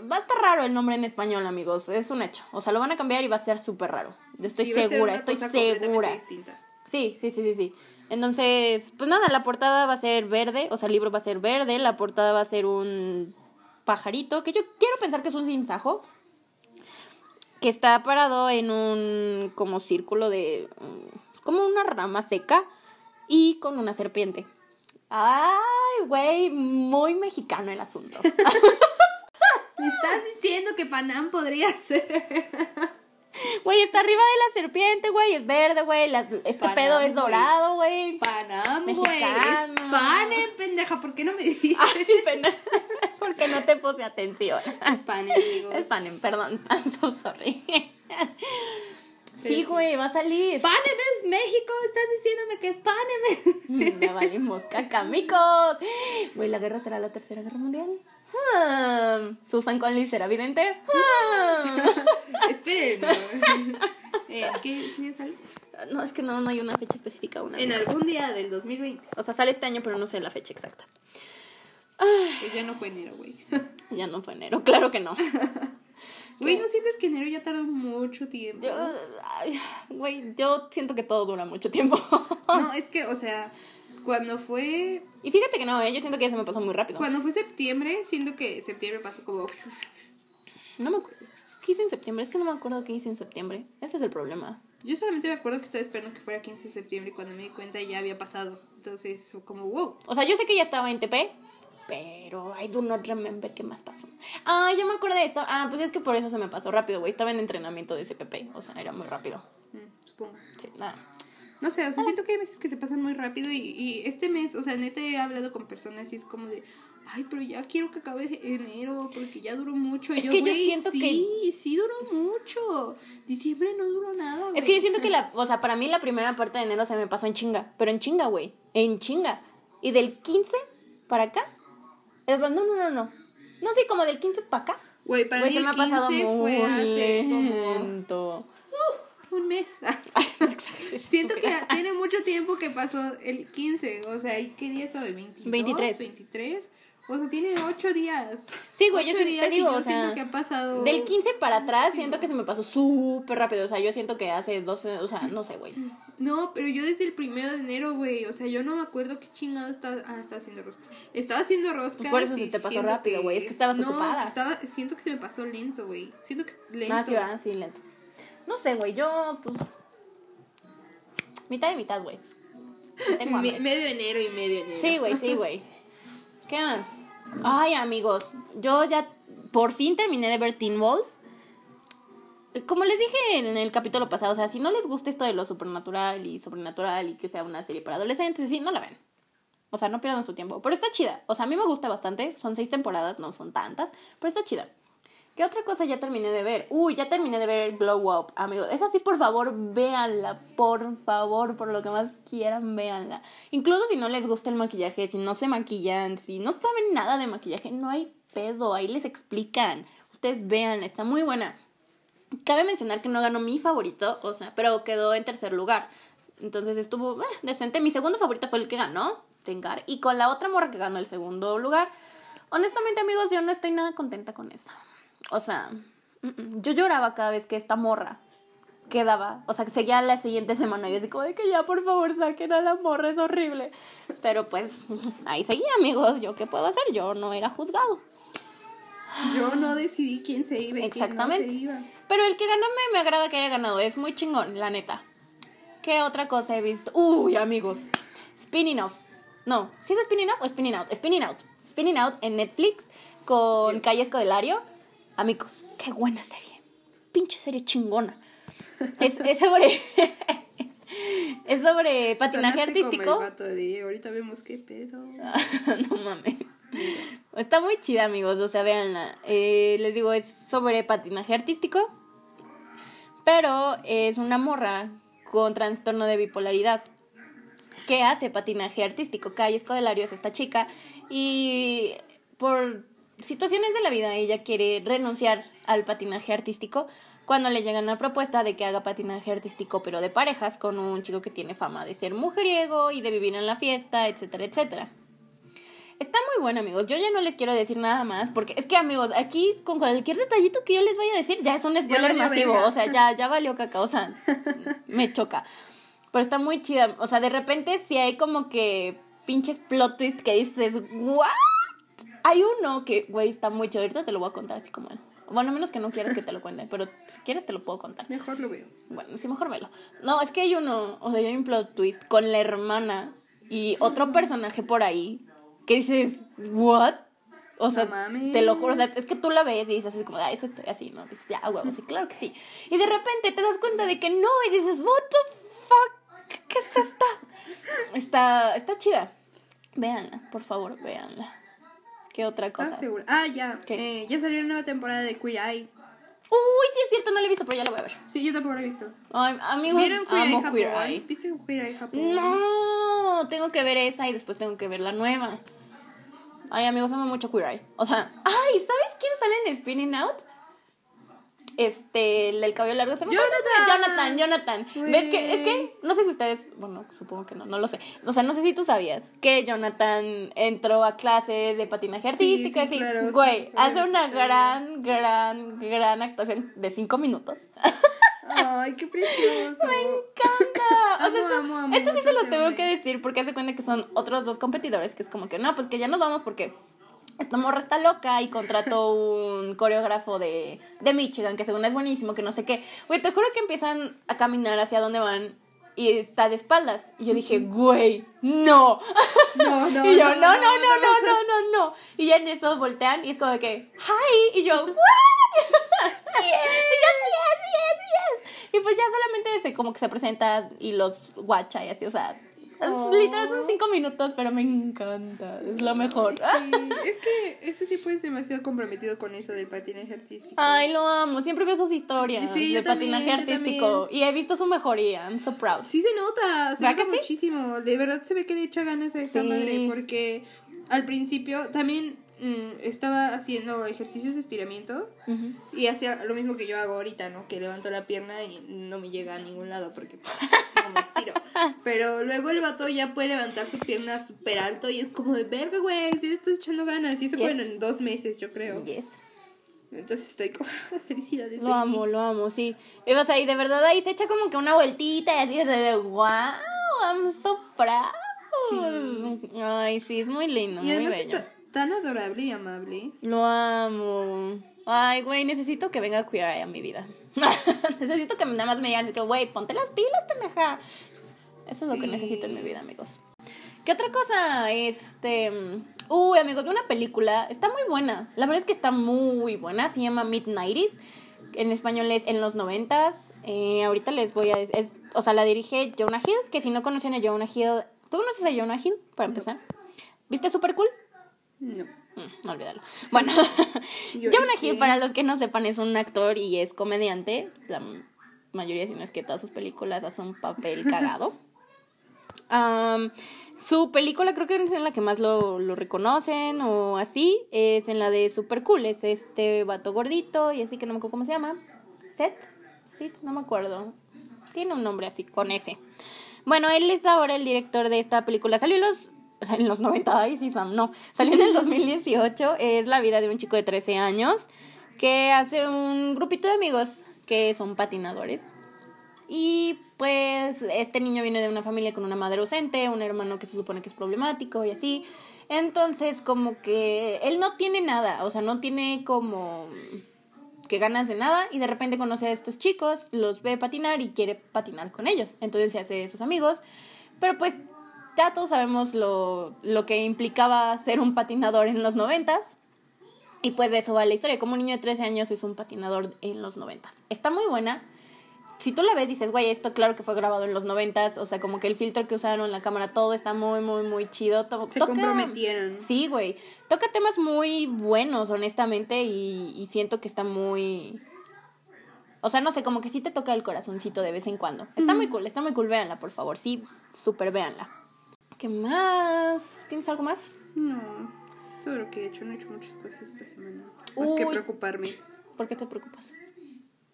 Speaker 1: Va a estar raro el nombre en español, amigos. Es un hecho. O sea, lo van a cambiar y va a ser súper raro. Estoy
Speaker 2: Sí,
Speaker 1: segura, estoy segura. Sí, sí, sí, sí, sí. Entonces, pues nada, la portada va a ser verde, o sea, el libro va a ser verde, la portada va a ser un pajarito, que yo quiero pensar que es un cinzajo, que está parado en un como círculo de, mm, como una rama seca y con una serpiente. Ay, güey, muy mexicano el asunto.
Speaker 2: Me estás diciendo que Panam podría ser.
Speaker 1: Güey, está arriba de la serpiente, güey, es verde, güey, este
Speaker 2: Panam,
Speaker 1: pedo es dorado, güey.
Speaker 2: Panam, güey. Es Panem, pendeja. ¿Por qué no me dices?
Speaker 1: Sí, pena. Porque no te puse atención.
Speaker 2: Panem, amigos.
Speaker 1: Es Panem, perdón. I'm so sorry.
Speaker 2: Pero
Speaker 1: Sí, güey, va a salir.
Speaker 2: Panem es México. Estás diciéndome que Panem es.
Speaker 1: Me valimos cacamicos. Güey, la guerra será la tercera guerra mundial. Hmm. Susan Conley será vidente. Hmm.
Speaker 2: Esperen. Eh, ¿Qué día sale?
Speaker 1: No, es que no, no hay una fecha específica. aún,
Speaker 2: En algún día del 2020.
Speaker 1: O sea, sale este año, pero no sé la fecha exacta.
Speaker 2: Pues ya no fue enero, güey.
Speaker 1: Ya no fue enero, claro que no.
Speaker 2: Güey, ¿no sientes que enero ya tardó mucho tiempo?
Speaker 1: Yo, ay, güey, yo siento que todo dura mucho tiempo.
Speaker 2: No, es que, o sea, cuando fue
Speaker 1: Y fíjate que no, ¿eh? yo siento que ya se me pasó muy rápido.
Speaker 2: cuando fue septiembre, siento que septiembre pasó como
Speaker 1: No me acuerdo. ¿Qué hice en septiembre? Es que no me acuerdo qué hice en septiembre. Ese es el problema.
Speaker 2: Yo solamente me acuerdo que estaba esperando que fuera 15 de septiembre y cuando me di cuenta ya había pasado. Entonces, como wow.
Speaker 1: O sea, yo sé que ya estaba en TP, pero I do not remember qué más pasó. Ah, ya me acordé de esto. Ah, pues es que por eso se me pasó rápido, güey. Estaba en entrenamiento de CPP. O sea, era muy rápido.
Speaker 2: Mm, supongo.
Speaker 1: Sí, nada.
Speaker 2: No sé, o sea, siento que hay meses que se pasan muy rápido y, y este mes, o sea, neta he hablado con personas y es como de, ay, pero ya quiero que acabe enero porque ya duró mucho.
Speaker 1: Es que yo
Speaker 2: "Güey,
Speaker 1: siento que-
Speaker 2: sí, sí duró mucho. Diciembre no duró nada.
Speaker 1: Es que yo siento que la, o sea, para mí la primera parte de enero se me pasó en chinga, pero en chinga, güey, en chinga. Y del 15 para acá, no, no, no, no. No sé, como del 15 para acá.
Speaker 2: Güey, para mí el
Speaker 1: me ha pasado
Speaker 2: 15
Speaker 1: muy
Speaker 2: fue hace como
Speaker 1: lento.
Speaker 2: un mes.
Speaker 1: Siento
Speaker 2: Siento que tiene mucho tiempo que pasó el 15. O sea, ¿y qué día es hoy? ¿22?
Speaker 1: 23.
Speaker 2: 23. O sea, tiene 8 días.
Speaker 1: Sí, güey, yo sí te digo, o sea,
Speaker 2: siento que ha pasado.
Speaker 1: del 15 para atrás siento que se me pasó súper rápido. O sea, yo siento que hace 12, o sea, no sé, güey.
Speaker 2: No, pero yo desde el primero de enero, güey. O sea, yo no me acuerdo qué chingado estaba. Ah, estaba haciendo roscas. Estaba haciendo roscas.
Speaker 1: Por eso se te pasó rápido, güey, es que estabas
Speaker 2: no,
Speaker 1: ocupada.
Speaker 2: estaba, siento que se me pasó lento, güey. Siento que lento.
Speaker 1: Ah, sí, va, sí, lento. No sé, güey, yo, pues. Mitad y mitad, güey. Tengo
Speaker 2: Me-
Speaker 1: hambre.
Speaker 2: medio enero y medio enero.
Speaker 1: Sí, güey, sí, güey. ¿Qué más? Ay, amigos, yo ya por fin terminé de ver Teen Wolf. Como les dije en el capítulo pasado, o sea, si no les gusta esto de lo supernatural y sobrenatural y que sea una serie para adolescentes, sí, no la ven. O sea, no pierdan su tiempo. Pero está chida. O sea, a mí me gusta bastante. Son seis temporadas, no son tantas. Pero está chida. ¿Qué otra cosa ya terminé de ver? Uy, ya terminé de ver Glow Up, amigos. Esa sí, por favor, véanla. Por favor, por lo que más quieran, véanla. Incluso si no les gusta el maquillaje, si no se maquillan, si no saben nada de maquillaje, no hay pedo. Ahí les explican. Ustedes véanla, está muy buena. Cabe mencionar que no ganó mi favorito, o sea, pero quedó en tercer lugar. Entonces estuvo eh, decente. Mi segundo favorito fue el que ganó, Tengar. Y con la otra morra que ganó el segundo lugar. Honestamente, amigos, yo no estoy nada contenta con eso. O sea, mm, mm, yo lloraba cada vez que esta morra quedaba. O sea, que seguía la siguiente semana. Y yo así como de que ya, por favor, saquen a la morra, es horrible. Pero pues, ahí seguía, amigos. ¿Yo qué puedo hacer? Yo no era juzgado.
Speaker 2: Yo no decidí quién se iba y
Speaker 1: Exactamente.
Speaker 2: quién no se iba.
Speaker 1: Pero el que ganó me, me agrada que haya ganado. Es muy chingón, la neta. ¿Qué otra cosa he visto? Uy, amigos. Spinning Off. No, ¿sí es Spinning Off o Spinning Out? Spinning Out. Spinning Out en Netflix con
Speaker 2: Bien.
Speaker 1: Calle Escodelario. Amigos, qué buena serie. Pinche serie chingona. Es, es sobre. es sobre patinaje
Speaker 2: Sonaste como
Speaker 1: artístico.
Speaker 2: el vato de, ahorita vemos qué pedo.
Speaker 1: no mames. Está muy chida, amigos. O sea, véanla. Eh, les digo, es sobre patinaje artístico. Pero es una morra con trastorno de bipolaridad que hace patinaje artístico. Calle Escodelario es esta chica. Y por situaciones de la vida, ella quiere renunciar al patinaje artístico cuando le llegan la propuesta de que haga patinaje artístico, pero de parejas, con un chico que tiene fama de ser mujeriego y de vivir en la fiesta, etcétera, etcétera. Está muy bueno, amigos. Yo ya no les quiero decir nada más, porque es que, amigos, aquí con cualquier detallito que yo les vaya a decir, ya es un spoiler masivo. O sea, ya, ya valió caca, o sea, me choca. Pero está muy chida. O sea, de repente si hay como que pinches plot twist que dices, ¿what? Hay uno que, güey, está muy chido. Ahorita te lo voy a contar así como él. Bueno, a menos que no quieras que te lo cuente, pero si quieres te lo puedo contar.
Speaker 2: Mejor lo veo.
Speaker 1: Bueno, sí, mejor velo. No, es que hay uno, o sea, hay un plot twist con la hermana y otro personaje por ahí que dices, ¿what? O sea,
Speaker 2: No
Speaker 1: te lo juro, o sea, es que tú la ves y dices así como, ay, eso estoy así, ¿no? Dices, ya, huevo, sí, claro que sí. Y de repente te das cuenta de que no, y dices, what the fuck, ¿qué es esta? Está, está chida. Véanla, por favor, véanla. ¿Qué otra
Speaker 2: ¿Estás
Speaker 1: cosa?
Speaker 2: segura? Ah, ya. Eh, ya salió una nueva temporada de Queer Eye.
Speaker 1: Uy, sí es cierto, no la he visto, pero ya la voy a ver.
Speaker 2: Sí, yo tampoco la he visto.
Speaker 1: Ay, amigos,
Speaker 2: ¿Vieron Queer
Speaker 1: amo? Queer Eye.
Speaker 2: ¿Viste Queer Eye Japón?
Speaker 1: No, tengo que ver esa y después tengo que ver la nueva. Ay, amigos, amo mucho Queer Eye. O sea, ay, ¿sabes quién sale en Spinning Out? Este, el del cabello largo. ¿se me acuerda?
Speaker 2: ¡Jonathan!
Speaker 1: Jonathan, Jonathan. ¿Ves que? Es que, no sé si ustedes, bueno, supongo que no, no lo sé. O sea, no sé si tú sabías que Jonathan entró a clases de patinaje
Speaker 2: Sí,
Speaker 1: artístico.
Speaker 2: sí,
Speaker 1: Güey, hace una gran, gran, gran actuación de cinco minutos.
Speaker 2: Ay, qué precioso.
Speaker 1: Me encanta. O sea,
Speaker 2: amo, amo
Speaker 1: esto sí se los tengo que decir porque hace cuenta que son otros dos competidores que es como que no, pues que ya nos vamos porque esta morra está loca y contrató un coreógrafo de, de Michigan que según es buenísimo, que no sé qué. Güey, te juro que empiezan a caminar hacia donde van y está de espaldas. Y yo dije, güey, no.
Speaker 2: No, no,
Speaker 1: y yo, no,
Speaker 2: no,
Speaker 1: no, no,
Speaker 2: no,
Speaker 1: no, no, no. Y ya en eso voltean y es como que, hi. Y yo, güey. Sí es. Y yo, sí es, sí es, sí es. Y pues ya solamente se, como que se presenta y los guacha y así, o sea,
Speaker 2: Oh.
Speaker 1: literal son cinco minutos, pero me encanta, es lo mejor.
Speaker 2: Sí, es que ese tipo es demasiado comprometido con eso del patinaje artístico.
Speaker 1: Ay, lo amo, siempre veo sus historias
Speaker 2: Sí,
Speaker 1: de
Speaker 2: también,
Speaker 1: patinaje
Speaker 2: yo
Speaker 1: artístico y he visto su mejoría, I'm so proud.
Speaker 2: Sí se nota, se
Speaker 1: ¿Verdad
Speaker 2: nota
Speaker 1: que sí?
Speaker 2: muchísimo. De verdad se ve que le echa ganas a esta
Speaker 1: Sí.
Speaker 2: madre porque al principio también estaba haciendo ejercicios de estiramiento y hacía lo mismo que yo hago ahorita, ¿no? Que levanto la pierna y no me llega a ningún lado porque pues, no me estiro. Pero luego el vato ya puede levantar su pierna súper alto y es como de verga, güey, si le estás echando ganas. Y eso
Speaker 1: Yes.
Speaker 2: en dos meses, yo creo.
Speaker 1: Yes.
Speaker 2: Entonces estoy como, felicidades.
Speaker 1: Lo
Speaker 2: baby.
Speaker 1: amo, lo amo, sí. Y sea, y de verdad ahí se echa como que una vueltita y así de, de wow, I'm so proud. Ay, sí, es muy lindo,
Speaker 2: Y
Speaker 1: muy bello.
Speaker 2: está tan adorable y amable.
Speaker 1: Lo amo. Ay, güey, necesito que venga Queer Eye a mi vida. necesito que nada más me digan güey, ponte las pilas, pendeja. Eso es lo que
Speaker 2: Sí.
Speaker 1: necesito en mi vida, amigos. ¿Qué otra cosa? Este. Uy, amigos, una película. Está muy buena. La verdad es que está muy buena. Se llama Midnighties. En español es En los noventas. Eh, ahorita les voy a decir. o sea, la dirige Jonah Hill. Que si no conocen a Jonah Hill. ¿Tú conoces a Jonah Hill? Para empezar. ¿Viste Super Cool?
Speaker 2: No.
Speaker 1: Mm, no olvídalo. Bueno, Jonah Hill, para los que no sepan, es un actor y es comediante. La mayoría, si no es que todas sus películas, hace un papel cagado. Am, su película, creo que es en la que más lo, lo reconocen o así, es en la de Super Cool. Es este vato gordito y así que no me acuerdo cómo se llama. Seth, Seth, no me acuerdo. Tiene un nombre así, con ese. Bueno, él es ahora el director de esta película. Salió los, en los 90, ay, sí, Sam, no. Salió en el 2018. Es la vida de un chico de 13 años que hace un grupito de amigos que son patinadores. Y pues este niño viene de una familia con una madre ausente, un hermano que se supone que es problemático y así. Entonces como que él no tiene nada, o sea, no tiene como que ganas de nada y de repente conoce a estos chicos, los ve patinar y quiere patinar con ellos. Entonces se hace sus amigos. Pero pues ya todos sabemos lo, lo que implicaba ser un patinador en los noventas. Y pues de eso va la historia. Como un niño de 13 años es un patinador en los noventas. Está muy buena si tú la ves dices, güey, esto claro que fue grabado en los noventas, o sea, como que el filtro que usaron, la cámara, todo está muy, muy, muy chido.
Speaker 2: Se comprometieron.
Speaker 1: Sí, güey. Toca temas muy buenos, honestamente, y, y siento que está muy... O sea, no sé, como que sí te toca el corazoncito de vez en cuando. Está muy cool, está muy cool, véanla, por favor. Sí, súper véanla. ¿Qué más? ¿Tienes algo más?
Speaker 2: No, es todo lo que he hecho. No he hecho muchas cosas esta semana. Más que preocuparme.
Speaker 1: ¿Por qué te preocupas?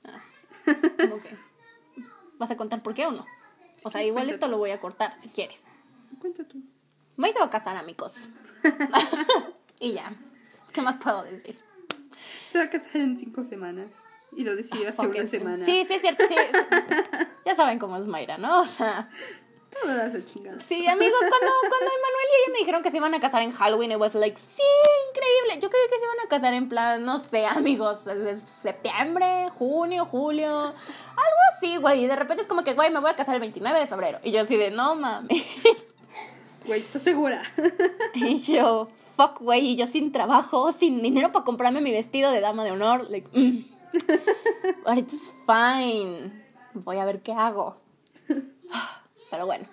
Speaker 1: Ah, ok. ¿Vas a contar por qué o no? O sea, igual esto lo voy a cortar si quieres.
Speaker 2: Cuenta tú.
Speaker 1: Me se va a casar, amigos. y ya. ¿Qué más puedo decir?
Speaker 2: Se va a casar en cinco semanas. Y lo decidió hace una semana.
Speaker 1: Sí, sí, es cierto. Sí. ya saben cómo es Mayra, ¿no? O sea.
Speaker 2: Todo lo hace chingada.
Speaker 1: Sí, amigos, cuando, cuando Emanuel y ella me dijeron que se iban a casar en Halloween, it was like, sí, increíble. Yo creí que se iban a casar en plan, no sé, amigos, septiembre, junio, julio, algo así, güey. Y de repente es como que, güey, me voy a casar el 29 de febrero. Y yo así de, no mames.
Speaker 2: Güey, ¿estás segura?
Speaker 1: y yo, fuck, güey, y yo sin trabajo, sin dinero para comprarme mi vestido de dama de honor, like, mm. Ahorita es fine. Voy a ver qué hago. Pero bueno.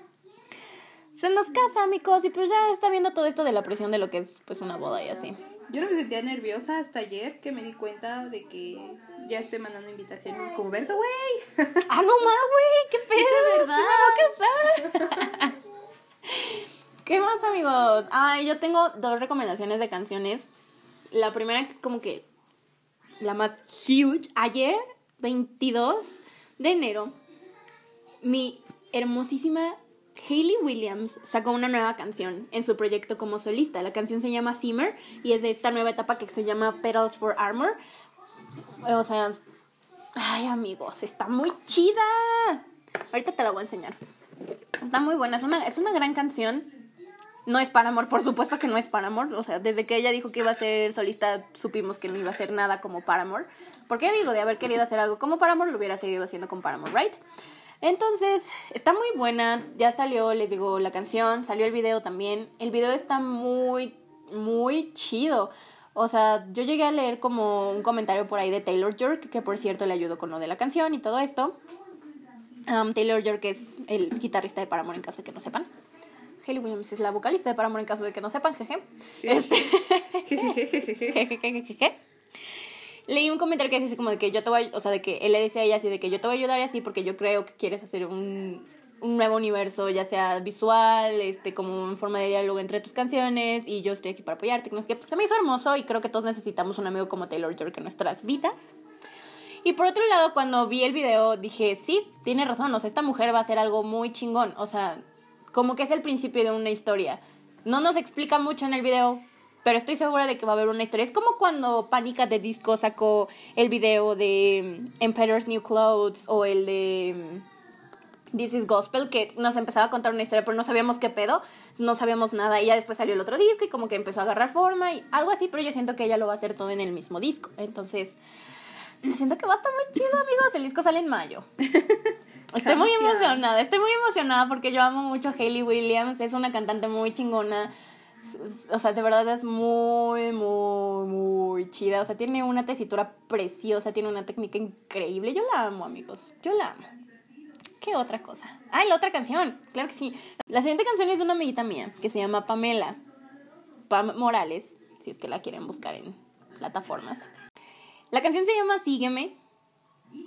Speaker 1: Se nos casa, amigos, y pues ya está viendo todo esto de la presión de lo que es pues una boda y así.
Speaker 2: Yo no me sentía nerviosa hasta ayer que me di cuenta de que ya estoy mandando invitaciones como, ¿verdad, güey?
Speaker 1: Ah, no más, güey, qué pedo.
Speaker 2: ¿De
Speaker 1: verdad? ¿Qué, ¿Qué más, amigos? Ay, yo tengo dos recomendaciones de canciones. La primera es como que la más huge. Ayer, 22 de enero, mi hermosísima Hayley Williams sacó una nueva canción en su proyecto como solista. La canción se llama Simmer y es de esta nueva etapa que se llama Petals for Armor. O sea, ay amigos, está muy chida. Ahorita te la voy a enseñar. Está muy buena, es una, es una gran canción. No es para amor, por supuesto que no es para amor. O sea, desde que ella dijo que iba a ser solista, supimos que no iba a ser nada como Paramore. Porque digo, de haber querido hacer algo como Paramore, lo hubiera seguido haciendo con Paramore, ¿right? Entonces, está muy buena. Ya salió, les digo, la canción, salió el video también. El video está muy, muy chido. O sea, yo llegué a leer como un comentario por ahí de Taylor York, que por cierto le ayudó con lo de la canción y todo esto. Um, Taylor York es el guitarrista de Paramore en caso de que no sepan. Hayley Williams es la vocalista de Paramore en caso de que no sepan, jeje. Este... leí un comentario que dice como de que yo te voy, o sea, de que él le decía a ella así de que yo te voy a ayudar así porque yo creo que quieres hacer un, un nuevo universo, ya sea visual, este, como en forma de diálogo entre tus canciones y yo estoy aquí para apoyarte, que no es que pues, se me hizo hermoso y creo que todos necesitamos un amigo como Taylor York en nuestras vidas. Y por otro lado, cuando vi el video, dije, sí, tiene razón, o sea, esta mujer va a hacer algo muy chingón, o sea, como que es el principio de una historia. No nos explica mucho en el video, pero estoy segura de que va a haber una historia. Es como cuando Pánica de Disco sacó el video de mm, Emperor's New Clothes o el de mm, This is Gospel, que nos empezaba a contar una historia, pero no sabíamos qué pedo, no sabíamos nada. Y ya después salió el otro disco y como que empezó a agarrar forma y algo así, pero yo siento que ella lo va a hacer todo en el mismo disco. Entonces, siento que va a estar muy chido, amigos. El disco sale en mayo. Estoy muy emocionada, estoy muy emocionada porque yo amo mucho a Hayley Williams, es una cantante muy chingona o sea, de verdad es muy, muy, muy chida. O sea, tiene una tesitura preciosa, tiene una técnica increíble. Yo la amo, amigos. Yo la amo. ¿Qué otra cosa? ¡Ay, la otra canción! Claro que sí. La siguiente canción es de una amiguita mía que se llama Pamela. Pam Morales, si es que la quieren buscar en plataformas. La canción se llama Sígueme.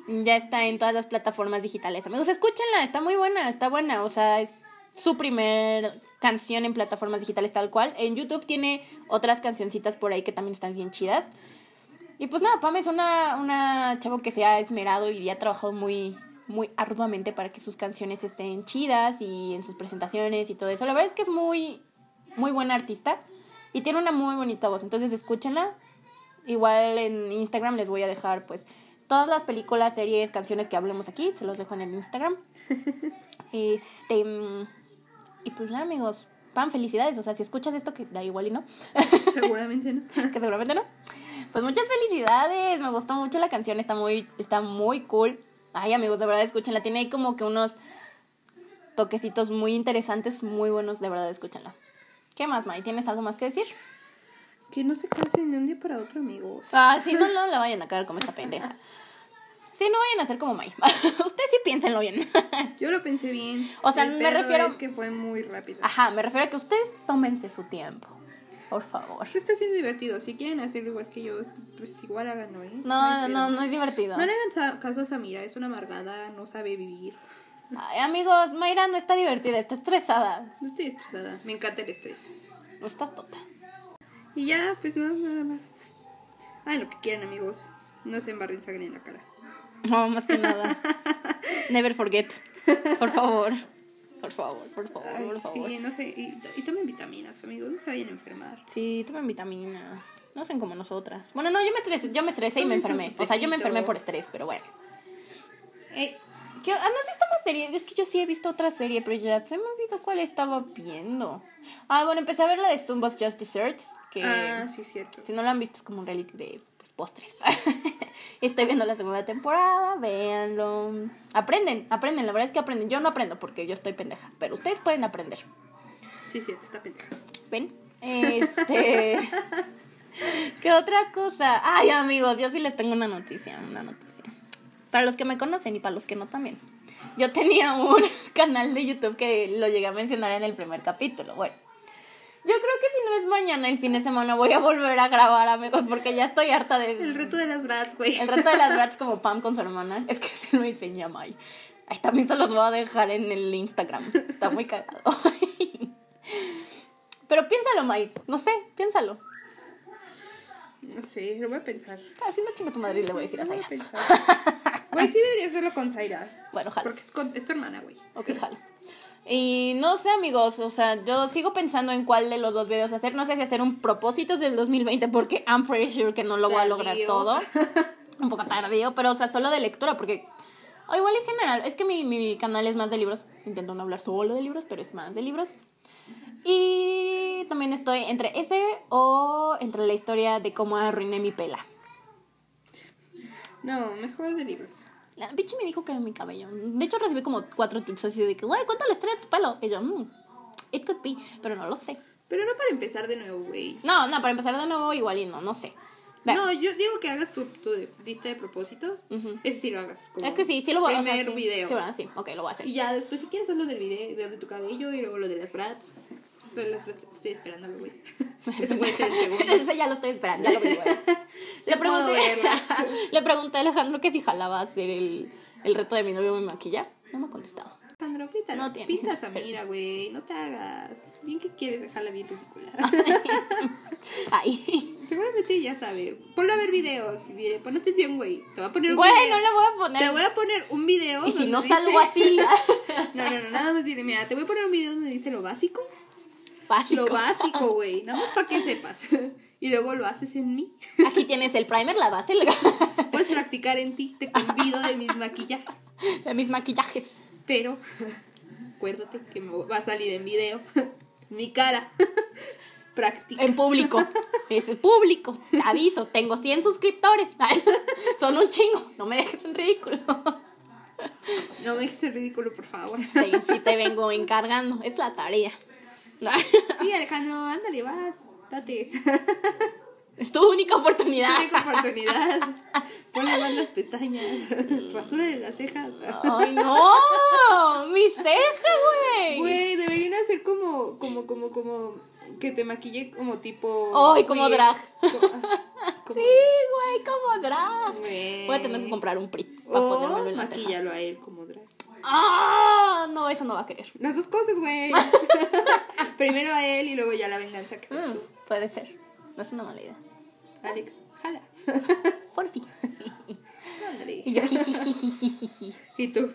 Speaker 1: Ya está en todas las plataformas digitales. Amigos, escúchenla, está muy buena, está buena. O sea, es su primer canción en plataformas digitales tal cual. En YouTube tiene otras cancioncitas por ahí que también están bien chidas. Y pues nada, Pam es una, una chavo que se ha esmerado y ha trabajado muy, muy arduamente para que sus canciones estén chidas y en sus presentaciones y todo eso. La verdad es que es muy, muy buena artista y tiene una muy bonita voz. Entonces escúchenla. Igual en Instagram les voy a dejar pues todas las películas, series, canciones que hablemos aquí. Se los dejo en el Instagram. este... Y pues nada, amigos. Pan, felicidades. O sea, si escuchas esto, que da igual y no.
Speaker 2: Seguramente no.
Speaker 1: que seguramente no. Pues muchas felicidades. Me gustó mucho la canción. Está muy, está muy cool. Ay, amigos, de verdad, escúchenla. Tiene ahí como que unos toquecitos muy interesantes, muy buenos. De verdad, escúchenla. ¿Qué más, May? ¿Tienes algo más que decir?
Speaker 2: Que no se casen de un día para otro, amigos.
Speaker 1: Ah, sí, no, no la vayan a caer como esta pendeja. Sí, no vayan a ser como May. Ustedes sí piénsenlo bien.
Speaker 2: Yo lo pensé bien.
Speaker 1: O sea,
Speaker 2: El
Speaker 1: me refiero-
Speaker 2: Es que fue muy rápido.
Speaker 1: Ajá, me refiero a que ustedes tómense su tiempo. Por favor.
Speaker 2: Se está haciendo divertido. Si quieren hacerlo igual que yo, pues igual háganlo, ¿eh?
Speaker 1: No, no,
Speaker 2: pedo.
Speaker 1: no es divertido.
Speaker 2: No le hagan caso a Samira, es una amargada, no sabe vivir.
Speaker 1: Ay, amigos, Mayra no está divertida, está estresada.
Speaker 2: No estoy estresada, me encanta el estrés.
Speaker 1: No estás tota.
Speaker 2: Y ya, pues no, nada más. Hagan lo que quieran, amigos. No se embarren sangre en la cara.
Speaker 1: No, más que nada. Never forget. Por favor. Por favor, por favor,
Speaker 2: Ay,
Speaker 1: por favor.
Speaker 2: sí, no sé. Y, y tomen vitaminas, amigos, no se vayan a enfermar.
Speaker 1: Sí, tomen vitaminas. No sean como nosotras. Bueno, no, yo me estresé, yo me estresé y me enfermé. O sea, yo me enfermé por estrés, pero bueno. ¿Qué- ¿No has visto más series? Es que yo sí he visto otra serie, pero ya se me olvidó cuál estaba viendo. Ah, bueno, empecé a ver la de Zumba's Just Desserts, que
Speaker 2: Ah, sí, cierto.
Speaker 1: si no la han visto es como un reality de postres. Estoy viendo la segunda temporada, véanlo. Aprenden, aprenden, la verdad es que aprenden. Yo no aprendo porque yo estoy pendeja, pero ustedes pueden aprender.
Speaker 2: Sí, cierto, está pendeja.
Speaker 1: ¿Ven? Este. ¿Qué otra cosa? Ay, amigos, yo sí les tengo una noticia, una noticia. Para los que me conocen y para los que no también. Yo tenía un canal de YouTube que lo llegué a mencionar en el primer capítulo. Bueno, yo creo que si no es mañana, el fin de semana, voy a volver a grabar, amigos, porque ya estoy harta de.
Speaker 2: El reto de las brats, güey.
Speaker 1: El reto de las rats como Pam con su hermana. Es que se lo enseña a May. Ahí también se los voy a dejar en el Instagram. Está muy cagado. Pero piénsalo, May. No sé, piénsalo.
Speaker 2: No sé, lo voy a pensar.
Speaker 1: Así no chinga tu madre y le voy a decir a
Speaker 2: Lo voy a
Speaker 1: Zaira.
Speaker 2: pensar. Güey, sí debería hacerlo con Zaira.
Speaker 1: Bueno, ojalá.
Speaker 2: Porque es, con- es tu hermana, güey.
Speaker 1: Ok, jalo. Y no sé, amigos, o sea, yo sigo pensando en cuál de los dos videos hacer. No sé si hacer un propósito del 2020 porque I'm pretty sure que no lo voy a lograr
Speaker 2: Tardío.
Speaker 1: todo. Un poco tardío, pero o sea, solo de lectura porque... O igual en general, es que mi, mi canal es más de libros. Intento no hablar solo de libros, pero es más de libros. Y también estoy entre ese o entre la historia de cómo arruiné mi pela.
Speaker 2: No, mejor de libros.
Speaker 1: La bichi me dijo que mi cabello. De hecho, recibí como cuatro tweets así de que, güey, cuéntale la historia de tu pelo. Y yo, mm, it could be, pero no lo sé.
Speaker 2: Pero no para empezar de nuevo, güey.
Speaker 1: No, no, para empezar de nuevo, igual y no, no sé.
Speaker 2: No, yo digo que hagas tu, tu lista de propósitos.
Speaker 1: Ujú.
Speaker 2: Ese sí lo hagas. como
Speaker 1: Es que sí, sí lo voy a hacer.
Speaker 2: Primer
Speaker 1: sí.
Speaker 2: video.
Speaker 1: Sí, bueno, sí, ok, lo voy a hacer.
Speaker 2: Y ya después, si quieres, haz lo del video, lo de tu cabello y luego lo de las brats. Estoy esperándolo, güey. Ese puede ser el segundo.
Speaker 1: Ese ya lo estoy esperando, ya lo vi, güey. Le pregunté, le pregunté a Alejandro que si jalaba a hacer el, el reto de mi novio me maquilla. No me ha contestado.
Speaker 2: Alejandro, pinta,
Speaker 1: No tiene.
Speaker 2: pinta a Samira, güey. No te hagas. Bien que quieres dejarla bien ridícula.
Speaker 1: Ay.
Speaker 2: Seguramente ya sabe. Ponlo a ver videos. Pon atención, güey. Te voy a poner un
Speaker 1: Güey,
Speaker 2: video.
Speaker 1: no le voy a poner.
Speaker 2: Te voy a poner un video.
Speaker 1: Y si no
Speaker 2: dice-
Speaker 1: salgo así,
Speaker 2: No, no, no, nada más dile, mira, te voy a poner un video donde dice lo básico.
Speaker 1: Básico.
Speaker 2: Lo básico, güey. Nada más para que sepas. Y luego lo haces en mí.
Speaker 1: Aquí tienes el primer, la base
Speaker 2: Puedes practicar en ti. Te convido de mis maquillajes.
Speaker 1: de mis maquillajes.
Speaker 2: Pero, acuérdate que me va a salir en video. Mi cara. Practica.
Speaker 1: En público. Es el público. Te aviso, tengo 100 suscriptores. Son un chingo. No me dejes en ridículo.
Speaker 2: No me dejes el ridículo, por favor.
Speaker 1: Sí, sí te vengo encargando. Es la tarea.
Speaker 2: Sí, Alejandro, ándale, vas. Date.
Speaker 1: Es tu única oportunidad.
Speaker 2: Tu única oportunidad. Ponle más las pestañas. Rasúrale las cejas.
Speaker 1: Ay, no. Mi ceja, güey.
Speaker 2: Güey, deberían hacer como, como, como, como, que te maquille como tipo...
Speaker 1: Ay, como
Speaker 2: queer.
Speaker 1: drag.
Speaker 2: Co- ah, como-
Speaker 1: Sí, güey, como drag.
Speaker 2: Güey.
Speaker 1: Voy a tener que comprar un PRIT para
Speaker 2: O
Speaker 1: ponérmelo en la ceja.
Speaker 2: maquíllalo a él como drag.
Speaker 1: Ah, no, eso no va a querer.
Speaker 2: Las dos cosas, güey. Primero a él y luego ya la venganza que seas
Speaker 1: Mm,
Speaker 2: tú.
Speaker 1: puede ser. No es una mala idea.
Speaker 2: Alex, jala.
Speaker 1: Por.
Speaker 2: Ándale.
Speaker 1: Y yo, jijijijijiji.
Speaker 2: Y tú.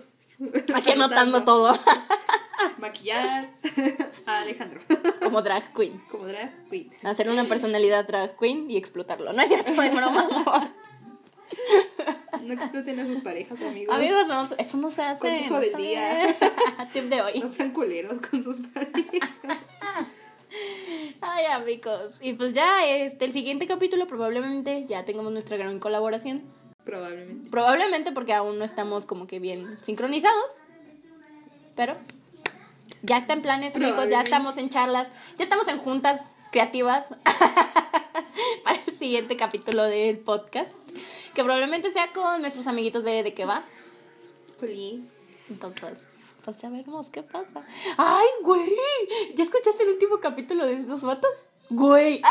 Speaker 1: Aquí anotando todo.
Speaker 2: Maquillar a Alejandro.
Speaker 1: Como drag queen.
Speaker 2: Como drag queen.
Speaker 1: Hacer una personalidad drag queen y explotarlo. No es cierto, es broma.
Speaker 2: No exploten a sus parejas, amigos.
Speaker 1: Amigos, no, eso no se hace.
Speaker 2: Consejo
Speaker 1: no
Speaker 2: del día.
Speaker 1: Tip de hoy.
Speaker 2: No sean culeros con sus parejas.
Speaker 1: Ay, amigos. Y pues ya, este, el siguiente capítulo probablemente ya tengamos nuestra gran colaboración.
Speaker 2: Probablemente.
Speaker 1: Probablemente porque aún no estamos como que bien sincronizados. Pero ya está en planes, amigos. Ya estamos en charlas. Ya estamos en juntas creativas para el siguiente capítulo del podcast. Que probablemente sea con nuestros amiguitos de De qué va.
Speaker 2: Poli.
Speaker 1: Entonces, pues ya veremos qué pasa. ¡Ay, güey! ¿Ya escuchaste el último capítulo de los vatos? ¡Güey!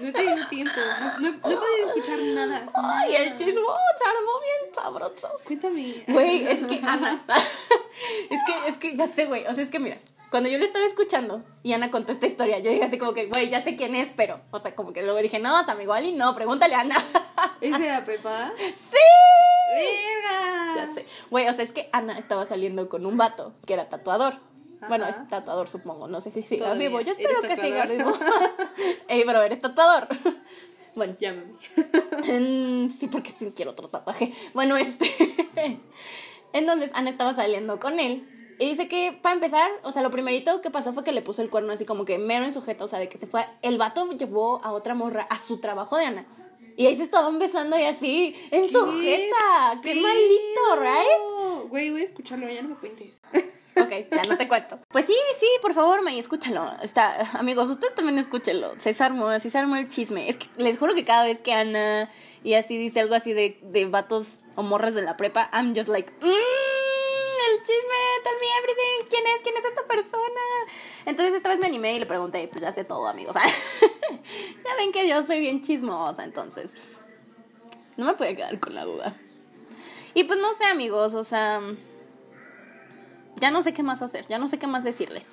Speaker 2: No he tenido tiempo. No, no, no he podido escuchar nada.
Speaker 1: ¡Ay, el chismo se armó bien sabroso!
Speaker 2: Cuéntame.
Speaker 1: Güey, es que Ana. es que, es que ya sé, güey. O sea, es que mira, cuando yo le estaba escuchando y Ana contó esta historia, yo dije así como que, güey, ya sé quién es, pero. O sea, como que luego dije, no, o sea, igual y no, pregúntale a Ana.
Speaker 2: ¿Ese era Pepa?
Speaker 1: ¡Sí!
Speaker 2: ¡Verga!
Speaker 1: Ya sé. Güey, o sea, es que Ana estaba saliendo con un vato que era tatuador. Bueno, es tatuador, supongo. No sé si siga
Speaker 2: Todavía.
Speaker 1: vivo. Yo espero que
Speaker 2: ¿Eres
Speaker 1: siga vivo. Ey, pero eres tatuador. bueno,
Speaker 2: Llámame.
Speaker 1: Mm, sí, porque sí quiero otro tatuaje. Bueno, este. Entonces, Ana estaba saliendo con él. Y dice que, para empezar, o sea, lo primerito que pasó fue que le puso el cuerno así como que mero en sujeto. O sea, de que se fue. El vato llevó a otra morra a su trabajo de Ana. Y ahí se estaban besando y así, en sujeta. ¡Qué maldito, right?
Speaker 2: right? Güey, voy a escucharlo, ya no me cuentes.
Speaker 1: Ok, ya no te cuento. Pues sí, sí, por favor, May, escúchalo. Está, amigos, ustedes también escúchenlo. Se armó, así se armó el chisme. Es que les juro que cada vez que Ana y así dice algo así de, de vatos o morras de la prepa, I'm just like, mmm, el chisme, tell me everything. ¿Quién es? ¿Quién es esta persona? Entonces esta vez me animé y le pregunté, pues ya sé todo, amigos. ya ven que yo soy bien chismosa, entonces, pues, no me puede quedar con la duda. Y pues no sé, amigos, o sea, ya no sé qué más hacer, ya no sé qué más decirles.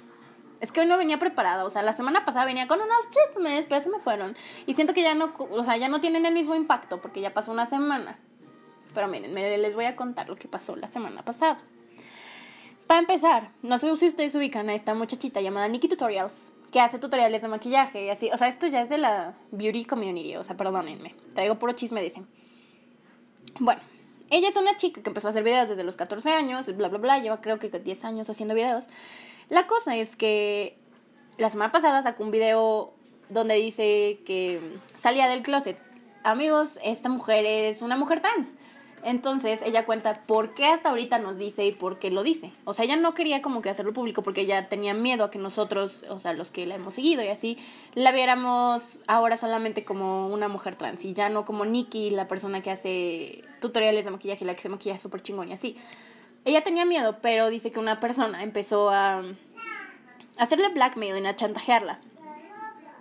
Speaker 1: Es que hoy no venía preparada, o sea, la semana pasada venía con unos chismes, pero se me fueron. Y siento que ya no, o sea, ya no tienen el mismo impacto porque ya pasó una semana. Pero miren, les voy a contar lo que pasó la semana pasada. Para empezar, no sé si ustedes ubican a esta muchachita llamada Nikki Tutorials, que hace tutoriales de maquillaje y así. O sea, esto ya es de la beauty community, o sea, perdónenme. Traigo puro chisme, dicen. Bueno, ella es una chica que empezó a hacer videos desde los 14 años, bla, bla, bla, lleva creo que 10 años haciendo videos. La cosa es que la semana pasada sacó un video donde dice que salía del closet. Amigos, esta mujer es una mujer trans. Entonces ella cuenta por qué hasta ahorita nos dice y por qué lo dice. O sea, ella no quería como que hacerlo público porque ella tenía miedo a que nosotros, o sea, los que la hemos seguido y así, la viéramos ahora solamente como una mujer trans y ya no como Nikki, la persona que hace tutoriales de maquillaje, la que se maquilla súper chingón y así. Ella tenía miedo, pero dice que una persona empezó a hacerle blackmail, a chantajearla.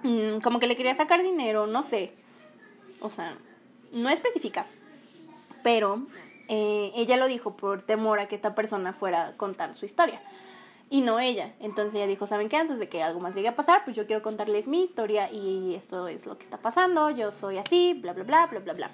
Speaker 1: Mm, como que le quería sacar dinero, no sé. O sea, no especifica. Pero eh, ella lo dijo por temor a que esta persona fuera a contar su historia. Y no ella. Entonces ella dijo, ¿saben qué? Antes de que algo más llegue a pasar, pues yo quiero contarles mi historia y esto es lo que está pasando. Yo soy así, bla, bla, bla, bla, bla, bla.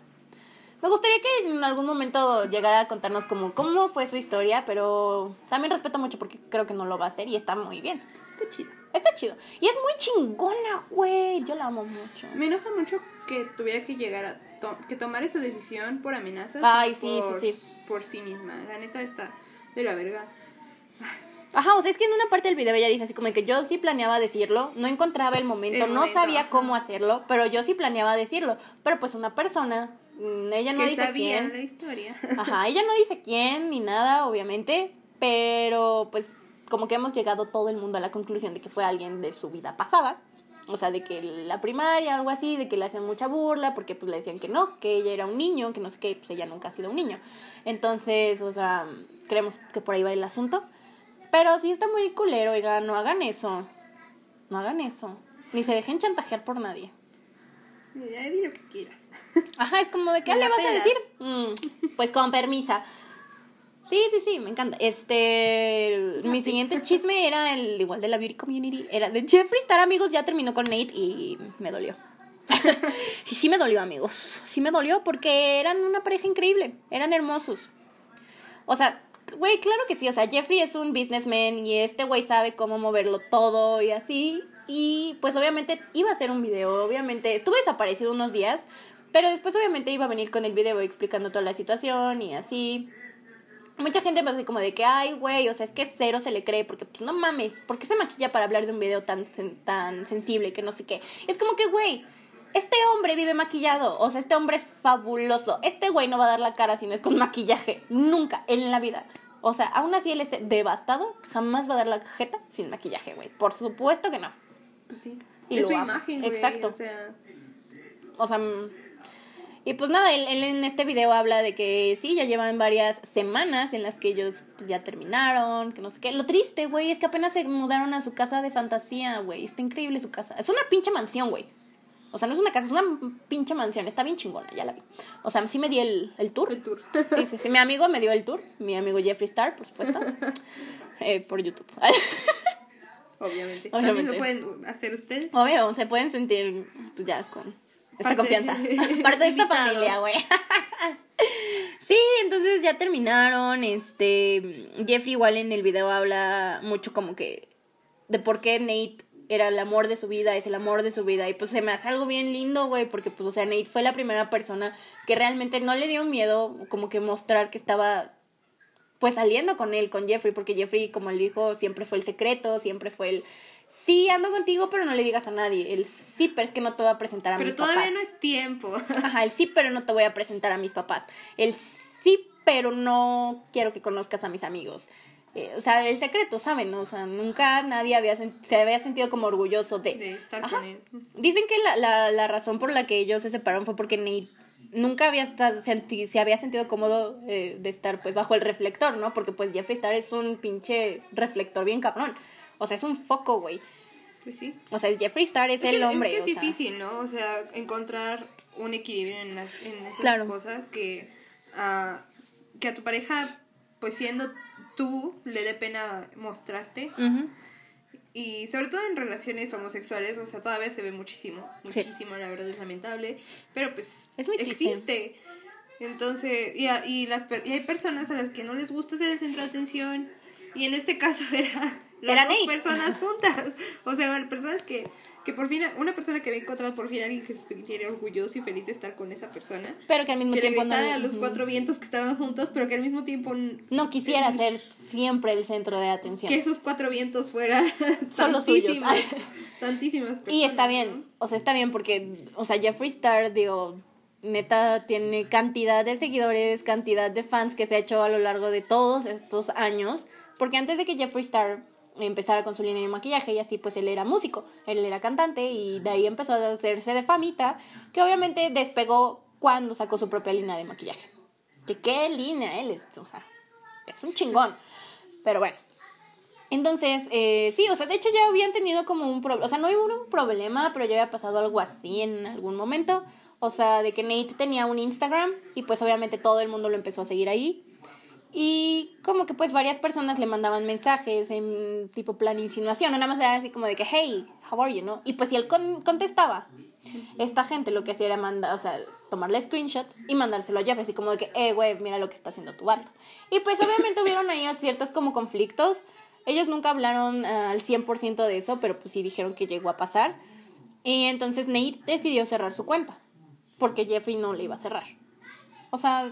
Speaker 1: Me gustaría que en algún momento llegara a contarnos como cómo fue su historia, pero también respeto mucho porque creo que no lo va a hacer y está muy bien.
Speaker 2: Qué chido.
Speaker 1: Está chido. Y es muy chingona, güey. Yo la amo mucho.
Speaker 2: Me enoja mucho que tuviera que llegar a to- que tomar esa decisión por amenazas.
Speaker 1: Ay, sí,
Speaker 2: por,
Speaker 1: sí, sí.
Speaker 2: Por sí misma. La neta está de la verga.
Speaker 1: Ajá, o sea, es que en una parte del video ella dice así como que yo sí planeaba decirlo, no encontraba el momento,
Speaker 2: El
Speaker 1: no
Speaker 2: momento,
Speaker 1: sabía
Speaker 2: ajá.
Speaker 1: cómo hacerlo, pero yo sí planeaba decirlo. Pero pues una persona, mm, ella no
Speaker 2: que
Speaker 1: dice
Speaker 2: sabía
Speaker 1: quién.
Speaker 2: la historia.
Speaker 1: Ajá, ella no dice quién ni nada, obviamente, pero pues como que hemos llegado todo el mundo a la conclusión de que fue alguien de su vida pasada. O sea, de que la primaria, algo así, de que le hacían mucha burla, porque pues le decían que no, que ella era un niño, que no sé qué, pues ella nunca ha sido un niño. Entonces, o sea, creemos que por ahí va el asunto. Pero sí está muy culero, oiga, no hagan eso. No hagan eso. Ni se dejen chantajear por nadie.
Speaker 2: ya di lo que quieras.
Speaker 1: Ajá, es como de ¿qué
Speaker 2: Me
Speaker 1: le vas a decir? Mm, pues con permisa. Sí, sí, sí, me encanta. Este, mi siguiente chisme era el igual de la beauty community, era de Jeffree Star, amigos, ya terminó con Nate y me dolió. sí, sí me dolió, amigos. Sí me dolió porque eran una pareja increíble. Eran hermosos. O sea, güey, claro que sí. O sea, Jeffrey es un businessman y este güey sabe cómo moverlo todo y así. Y pues obviamente iba a hacer un video. Obviamente estuvo desaparecido unos días. Pero después obviamente iba a venir con el video explicando toda la situación y así. Mucha gente me hace como de que, ay, güey, o sea, es que cero se le cree, porque pues no mames, ¿por qué se maquilla para hablar de un video tan, tan sensible que no sé qué? Es como que, güey, este hombre vive maquillado, o sea, este hombre es fabuloso. Este güey no va a dar la cara si no es con maquillaje, nunca, en la vida. O sea, aún así él esté devastado, jamás va a dar la cajeta sin maquillaje, güey. Por supuesto que no.
Speaker 2: Pues sí. es su imagen, güey. Exacto. O sea...
Speaker 1: O sea, y pues nada, él, en este video habla de que sí, ya llevan varias semanas en las que ellos pues, ya terminaron, que no sé qué. Lo triste, güey, es que apenas se mudaron a su casa de fantasía, güey. Está increíble su casa. Es una pinche mansión, güey. O sea, no es una casa, es una pinche mansión. Está bien chingona, ya la vi. O sea, sí me di el, el tour.
Speaker 2: El tour.
Speaker 1: Sí, sí, sí. Mi amigo me dio el tour. Mi amigo Jeffree Star, por supuesto. eh, por YouTube.
Speaker 2: Obviamente. Obviamente. También lo pueden hacer ustedes.
Speaker 1: Obvio, se pueden sentir pues, ya con esta confianza. Parte de esta familia, güey. sí, entonces ya terminaron. Este. Jeffrey igual en el video habla mucho como que. de por qué Nate era el amor de su vida, es el amor de su vida. Y pues se me hace algo bien lindo, güey, porque pues, o sea, Nate fue la primera persona que realmente no le dio miedo como que mostrar que estaba pues saliendo con él, con Jeffrey, porque Jeffrey, como él dijo, siempre fue el secreto, siempre fue el sí, ando contigo, pero no le digas a nadie. El sí, pero es que no te voy a presentar a mis
Speaker 2: papás.
Speaker 1: Pero
Speaker 2: todavía no es tiempo.
Speaker 1: Ajá, el sí, pero no te voy a presentar a mis papás. El sí, pero no quiero que conozcas a mis amigos. Eh, o sea, el secreto, ¿saben? O sea, nunca nadie había se había sentido como orgulloso de...
Speaker 2: De estar con él.
Speaker 1: Dicen que la, la, la, razón por la que ellos se separaron fue porque Nate nunca había estado, se había sentido cómodo eh, de estar pues bajo el reflector, ¿no? Porque pues Jeffree Star es un pinche reflector bien cabrón. O sea, es un foco, güey.
Speaker 2: Pues sí.
Speaker 1: O sea, Jeffree Star es, el hombre.
Speaker 2: Es que es difícil, ¿no? O sea, encontrar un equilibrio en, las, en esas cosas que, uh, que a tu pareja, pues siendo tú, le dé pena mostrarte. Y sobre todo en relaciones homosexuales, o sea, todavía se ve muchísimo, muchísimo, la verdad es lamentable, pero pues es muy existe. Entonces, y, y, las, y hay personas a las que no les gusta ser el centro de atención, y en este caso era las dos personas juntas. O sea, personas que, que por fin, una persona que había encontrado por fin alguien que se estuviera orgulloso y feliz de estar con esa persona.
Speaker 1: Pero que al mismo tiempo
Speaker 2: le a los cuatro vientos que estaban juntos, pero que al mismo tiempo
Speaker 1: no quisiera ser siempre el centro de atención.
Speaker 2: Que esos cuatro vientos fueran Son tantísimas, tantísimas personas.
Speaker 1: Y está bien, o sea, está bien porque, o sea, Jeffree Star, digo, neta tiene cantidad de seguidores, cantidad de fans que se ha hecho a lo largo de todos estos años, porque antes de que Jeffree Star empezara con su línea de maquillaje y así pues él era músico, él era cantante y de ahí empezó a hacerse de famita, que obviamente despegó cuando sacó su propia línea de maquillaje. Que qué línea él es, o sea, es un chingón. Pero bueno. Entonces, eh, sí, o sea, de hecho ya habían tenido como un problema, o sea, no hubo un problema, pero ya había pasado algo así en algún momento. O sea, de que Nate tenía un Instagram y pues obviamente todo el mundo lo empezó a seguir ahí. Y como que pues varias personas le mandaban mensajes en tipo plan insinuación, nada más era así como de que, hey, how are you, ¿no? Y pues si él contestaba, esta gente lo que hacía era mandar, o sea, tomarle screenshot y mandárselo a Jeffrey, así como de que, eh, güey, mira lo que está haciendo tu vato. Y pues obviamente hubieron ahí ciertos como conflictos. Ellos nunca hablaron uh, al 100% de eso, pero pues sí dijeron que llegó a pasar. Y entonces Nate decidió cerrar su cuenta, porque Jeffrey no le iba a cerrar. O sea,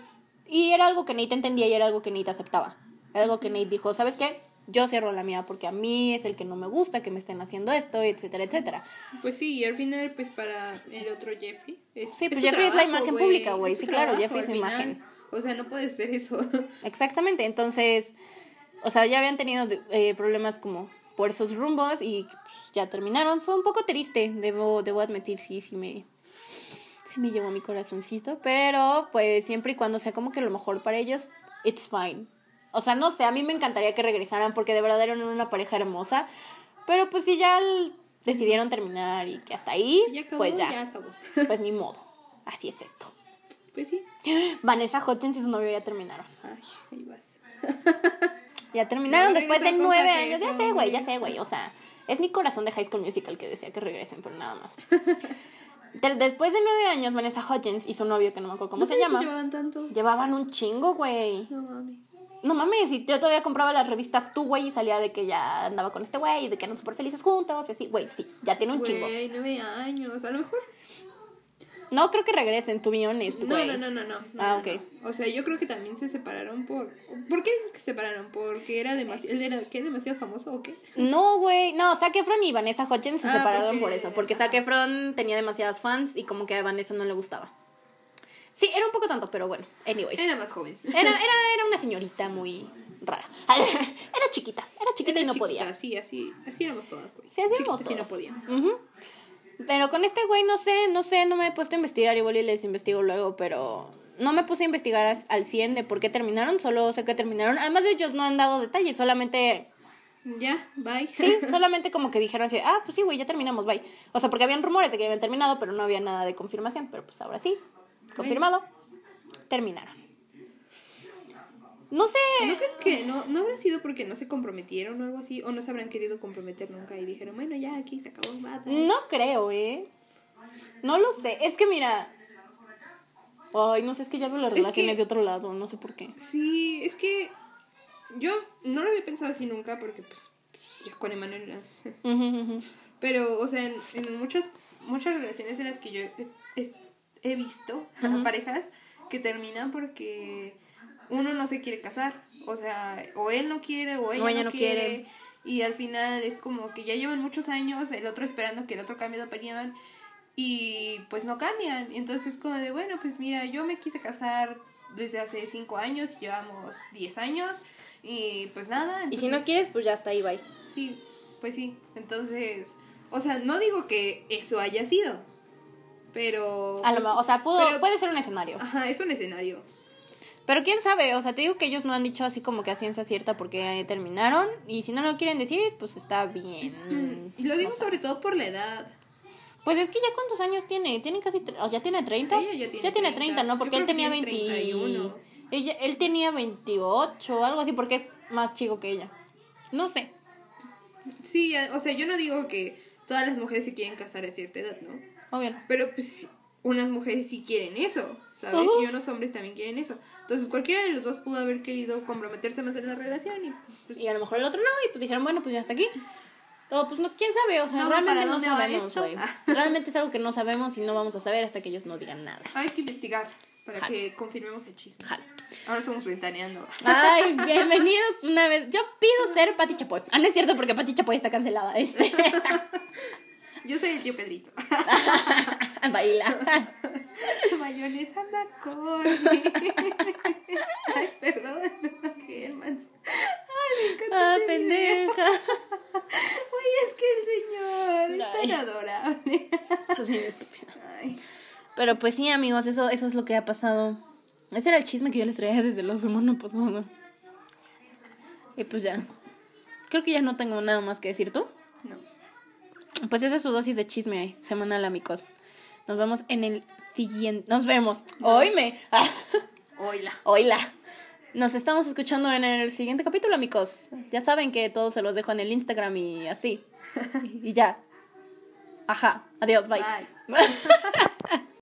Speaker 1: y era algo que Nate entendía y era algo que Nate aceptaba. Era algo que Nate dijo, ¿sabes qué? Yo cierro la mía porque a mí es el que no me gusta que me estén haciendo esto, etcétera, etcétera.
Speaker 2: Pues sí, y al final, pues para el otro Jeffrey.
Speaker 1: Es, sí, pues Jeffrey es la imagen pública, güey. Sí, claro, Jeffrey es su imagen.
Speaker 2: O sea, no puede ser eso.
Speaker 1: Exactamente, entonces, o sea, ya habían tenido eh, problemas como por esos rumbos y ya terminaron. Fue un poco triste, debo, debo admitir, sí, sí me, sí me llevó mi corazoncito, pero pues siempre y cuando sea como que lo mejor para ellos, it's fine. O sea, no sé, a mí me encantaría que regresaran porque de verdad eran una pareja hermosa, pero pues si ya decidieron terminar y que hasta ahí, pues ya, pues ni modo, así es esto.
Speaker 2: Pues sí.
Speaker 1: Vanessa Hudgens y su novio ya terminaron.
Speaker 2: Ay, ahí vas.
Speaker 1: ya terminaron después de nueve años. Ya sé, güey, ya sé, güey. O sea, es mi corazón de High School Musical que decía que regresen, pero nada más. De- después de nueve años, Vanessa Hudgens y su novio, que no me acuerdo cómo
Speaker 2: ¿No
Speaker 1: se llama,
Speaker 2: llevaban tanto?
Speaker 1: llevaban un chingo, güey.
Speaker 2: No mames.
Speaker 1: No mames, y yo todavía compraba las revistas tú, güey, y salía de que ya andaba con este güey, y de que eran súper felices juntos, y así, güey, sí, ya tiene un chingo.
Speaker 2: Nueve años. A lo mejor.
Speaker 1: No creo que regresen, to be honest,
Speaker 2: No, no, no, no, no.
Speaker 1: Ah, ok.
Speaker 2: O sea, yo creo que también se separaron por. ¿Por qué dices que se separaron? ¿Porque era demasiado. ¿Él era qué? ¿Demasiado famoso o qué?
Speaker 1: No, güey, no, Zac Efron y Vanessa Hudgens se
Speaker 2: Ah,
Speaker 1: separaron por eso, porque Zac. Efron tenía demasiadas fans y como que a Vanessa no le gustaba. Sí, era un poco tonto, pero bueno, anyways.
Speaker 2: Era más joven.
Speaker 1: Era, era, era una señorita muy rara. Era chiquita, era chiquita y no
Speaker 2: chiquita,
Speaker 1: podía.
Speaker 2: Sí, así, así éramos todas, güey.
Speaker 1: Sí, así éramos
Speaker 2: no podíamos.
Speaker 1: Ujú. Pero con este güey no sé, no sé, no me he puesto a investigar, igual y les investigo luego, pero no me puse a investigar al 100 de por qué terminaron, solo sé que terminaron. Además de ellos no han dado detalles, solamente,
Speaker 2: Ya, bye.
Speaker 1: sí, solamente como que dijeron así, ah, pues sí, güey, ya terminamos, bye. O sea, porque habían rumores de que habían terminado, pero no había nada de confirmación, pero pues ahora sí, confirmado, terminaron. No sé.
Speaker 2: ¿No crees que no, no habrá sido porque no se comprometieron o algo así? ¿O no se habrán querido comprometer nunca y dijeron, bueno, ya aquí se acabó, va, bye"?
Speaker 1: No creo, ¿eh? No lo sé. Es que mira. Ay, no sé, es que ya veo las
Speaker 2: Es
Speaker 1: relaciones
Speaker 2: que-
Speaker 1: de otro lado, no sé por qué.
Speaker 2: Sí, es que yo no lo había pensado así nunca porque, pues, con Emanuel. Pero, o sea, en, en muchas, muchas relaciones en las que yo he, visto a parejas que terminan porque uno no se quiere casar. O sea, o él no quiere o ella, no, quiere, Y al final es como que ya llevan muchos años, el otro esperando que el otro cambie de opinión. Y pues no cambian. Entonces es como de, bueno, pues mira, yo me quise casar desde hace cinco años y llevamos 10 años. Y pues nada.
Speaker 1: Y si no
Speaker 2: entonces-
Speaker 1: quieres, pues ya está ahí, bye.
Speaker 2: Sí, pues sí. Entonces, o sea, no digo que eso haya sido, pero...
Speaker 1: A lo
Speaker 2: pues,
Speaker 1: o sea, pudo,
Speaker 2: pero-
Speaker 1: puede ser un escenario.
Speaker 2: Ajá, es un escenario.
Speaker 1: Pero quién sabe, o sea, te digo que ellos no han dicho así como que a ciencia cierta porque terminaron. Y si no lo quieren decir, pues está bien.
Speaker 2: Y lo digo
Speaker 1: O sea,
Speaker 2: sobre todo por la edad.
Speaker 1: Pues es que ya cuántos años tiene, tiene casi, o ya tiene 30.
Speaker 2: Ella ya tiene 30.
Speaker 1: 30, ¿no? Porque él tenía
Speaker 2: tiene
Speaker 1: 20
Speaker 2: 31.
Speaker 1: Ella, él tenía 28 o algo así porque es más chico que ella. No sé.
Speaker 2: Sí, o sea, yo no digo que todas las mujeres se quieren casar a cierta edad, ¿no?
Speaker 1: Obvio.
Speaker 2: Pero pues unas mujeres sí quieren eso, ¿sabes? Y unos hombres también quieren eso. Entonces cualquiera de los dos pudo haber querido comprometerse más en la relación y pues...
Speaker 1: Y a lo mejor el otro no, y pues dijeron, bueno, pues ya está aquí. O pues no, quién sabe, o sea,
Speaker 2: No,
Speaker 1: realmente
Speaker 2: ¿para
Speaker 1: no sabemos, güey. Realmente es algo que no sabemos y no vamos a saber hasta que ellos no digan nada.
Speaker 2: Hay que investigar para que confirmemos el chisme.
Speaker 1: Jalo.
Speaker 2: Ahora somos ventaneando.
Speaker 1: Ay, bienvenidos una vez. Yo pido ser Pati Chapoy. Ah, no es cierto porque Pati Chapoy está cancelada. Este.
Speaker 2: Yo soy el tío Pedrito.
Speaker 1: Baila.
Speaker 2: Mayonesa anda con. Ay, perdón. Germans. Ay, me encanta.
Speaker 1: Ah, pendeja.
Speaker 2: Uy, es que el señor es tan adorable.
Speaker 1: Eso es bien estúpido.
Speaker 2: Ay.
Speaker 1: Pero pues sí, amigos, eso, eso es lo que ha pasado. Ese era el chisme que yo les traía desde la semana pasada. Y pues ya. Creo que ya no tengo nada más que decir tú. Pues esa es su dosis de chisme semanal, amigos. Nos vemos en el siguiente. Nos vemos. Oíme.
Speaker 2: Oila.
Speaker 1: Oíla. Nos estamos escuchando en el siguiente capítulo, amigos. Ya saben que todos se los dejo en el Instagram y así. Y ya. Ajá. Adiós. Bye.
Speaker 2: Bye.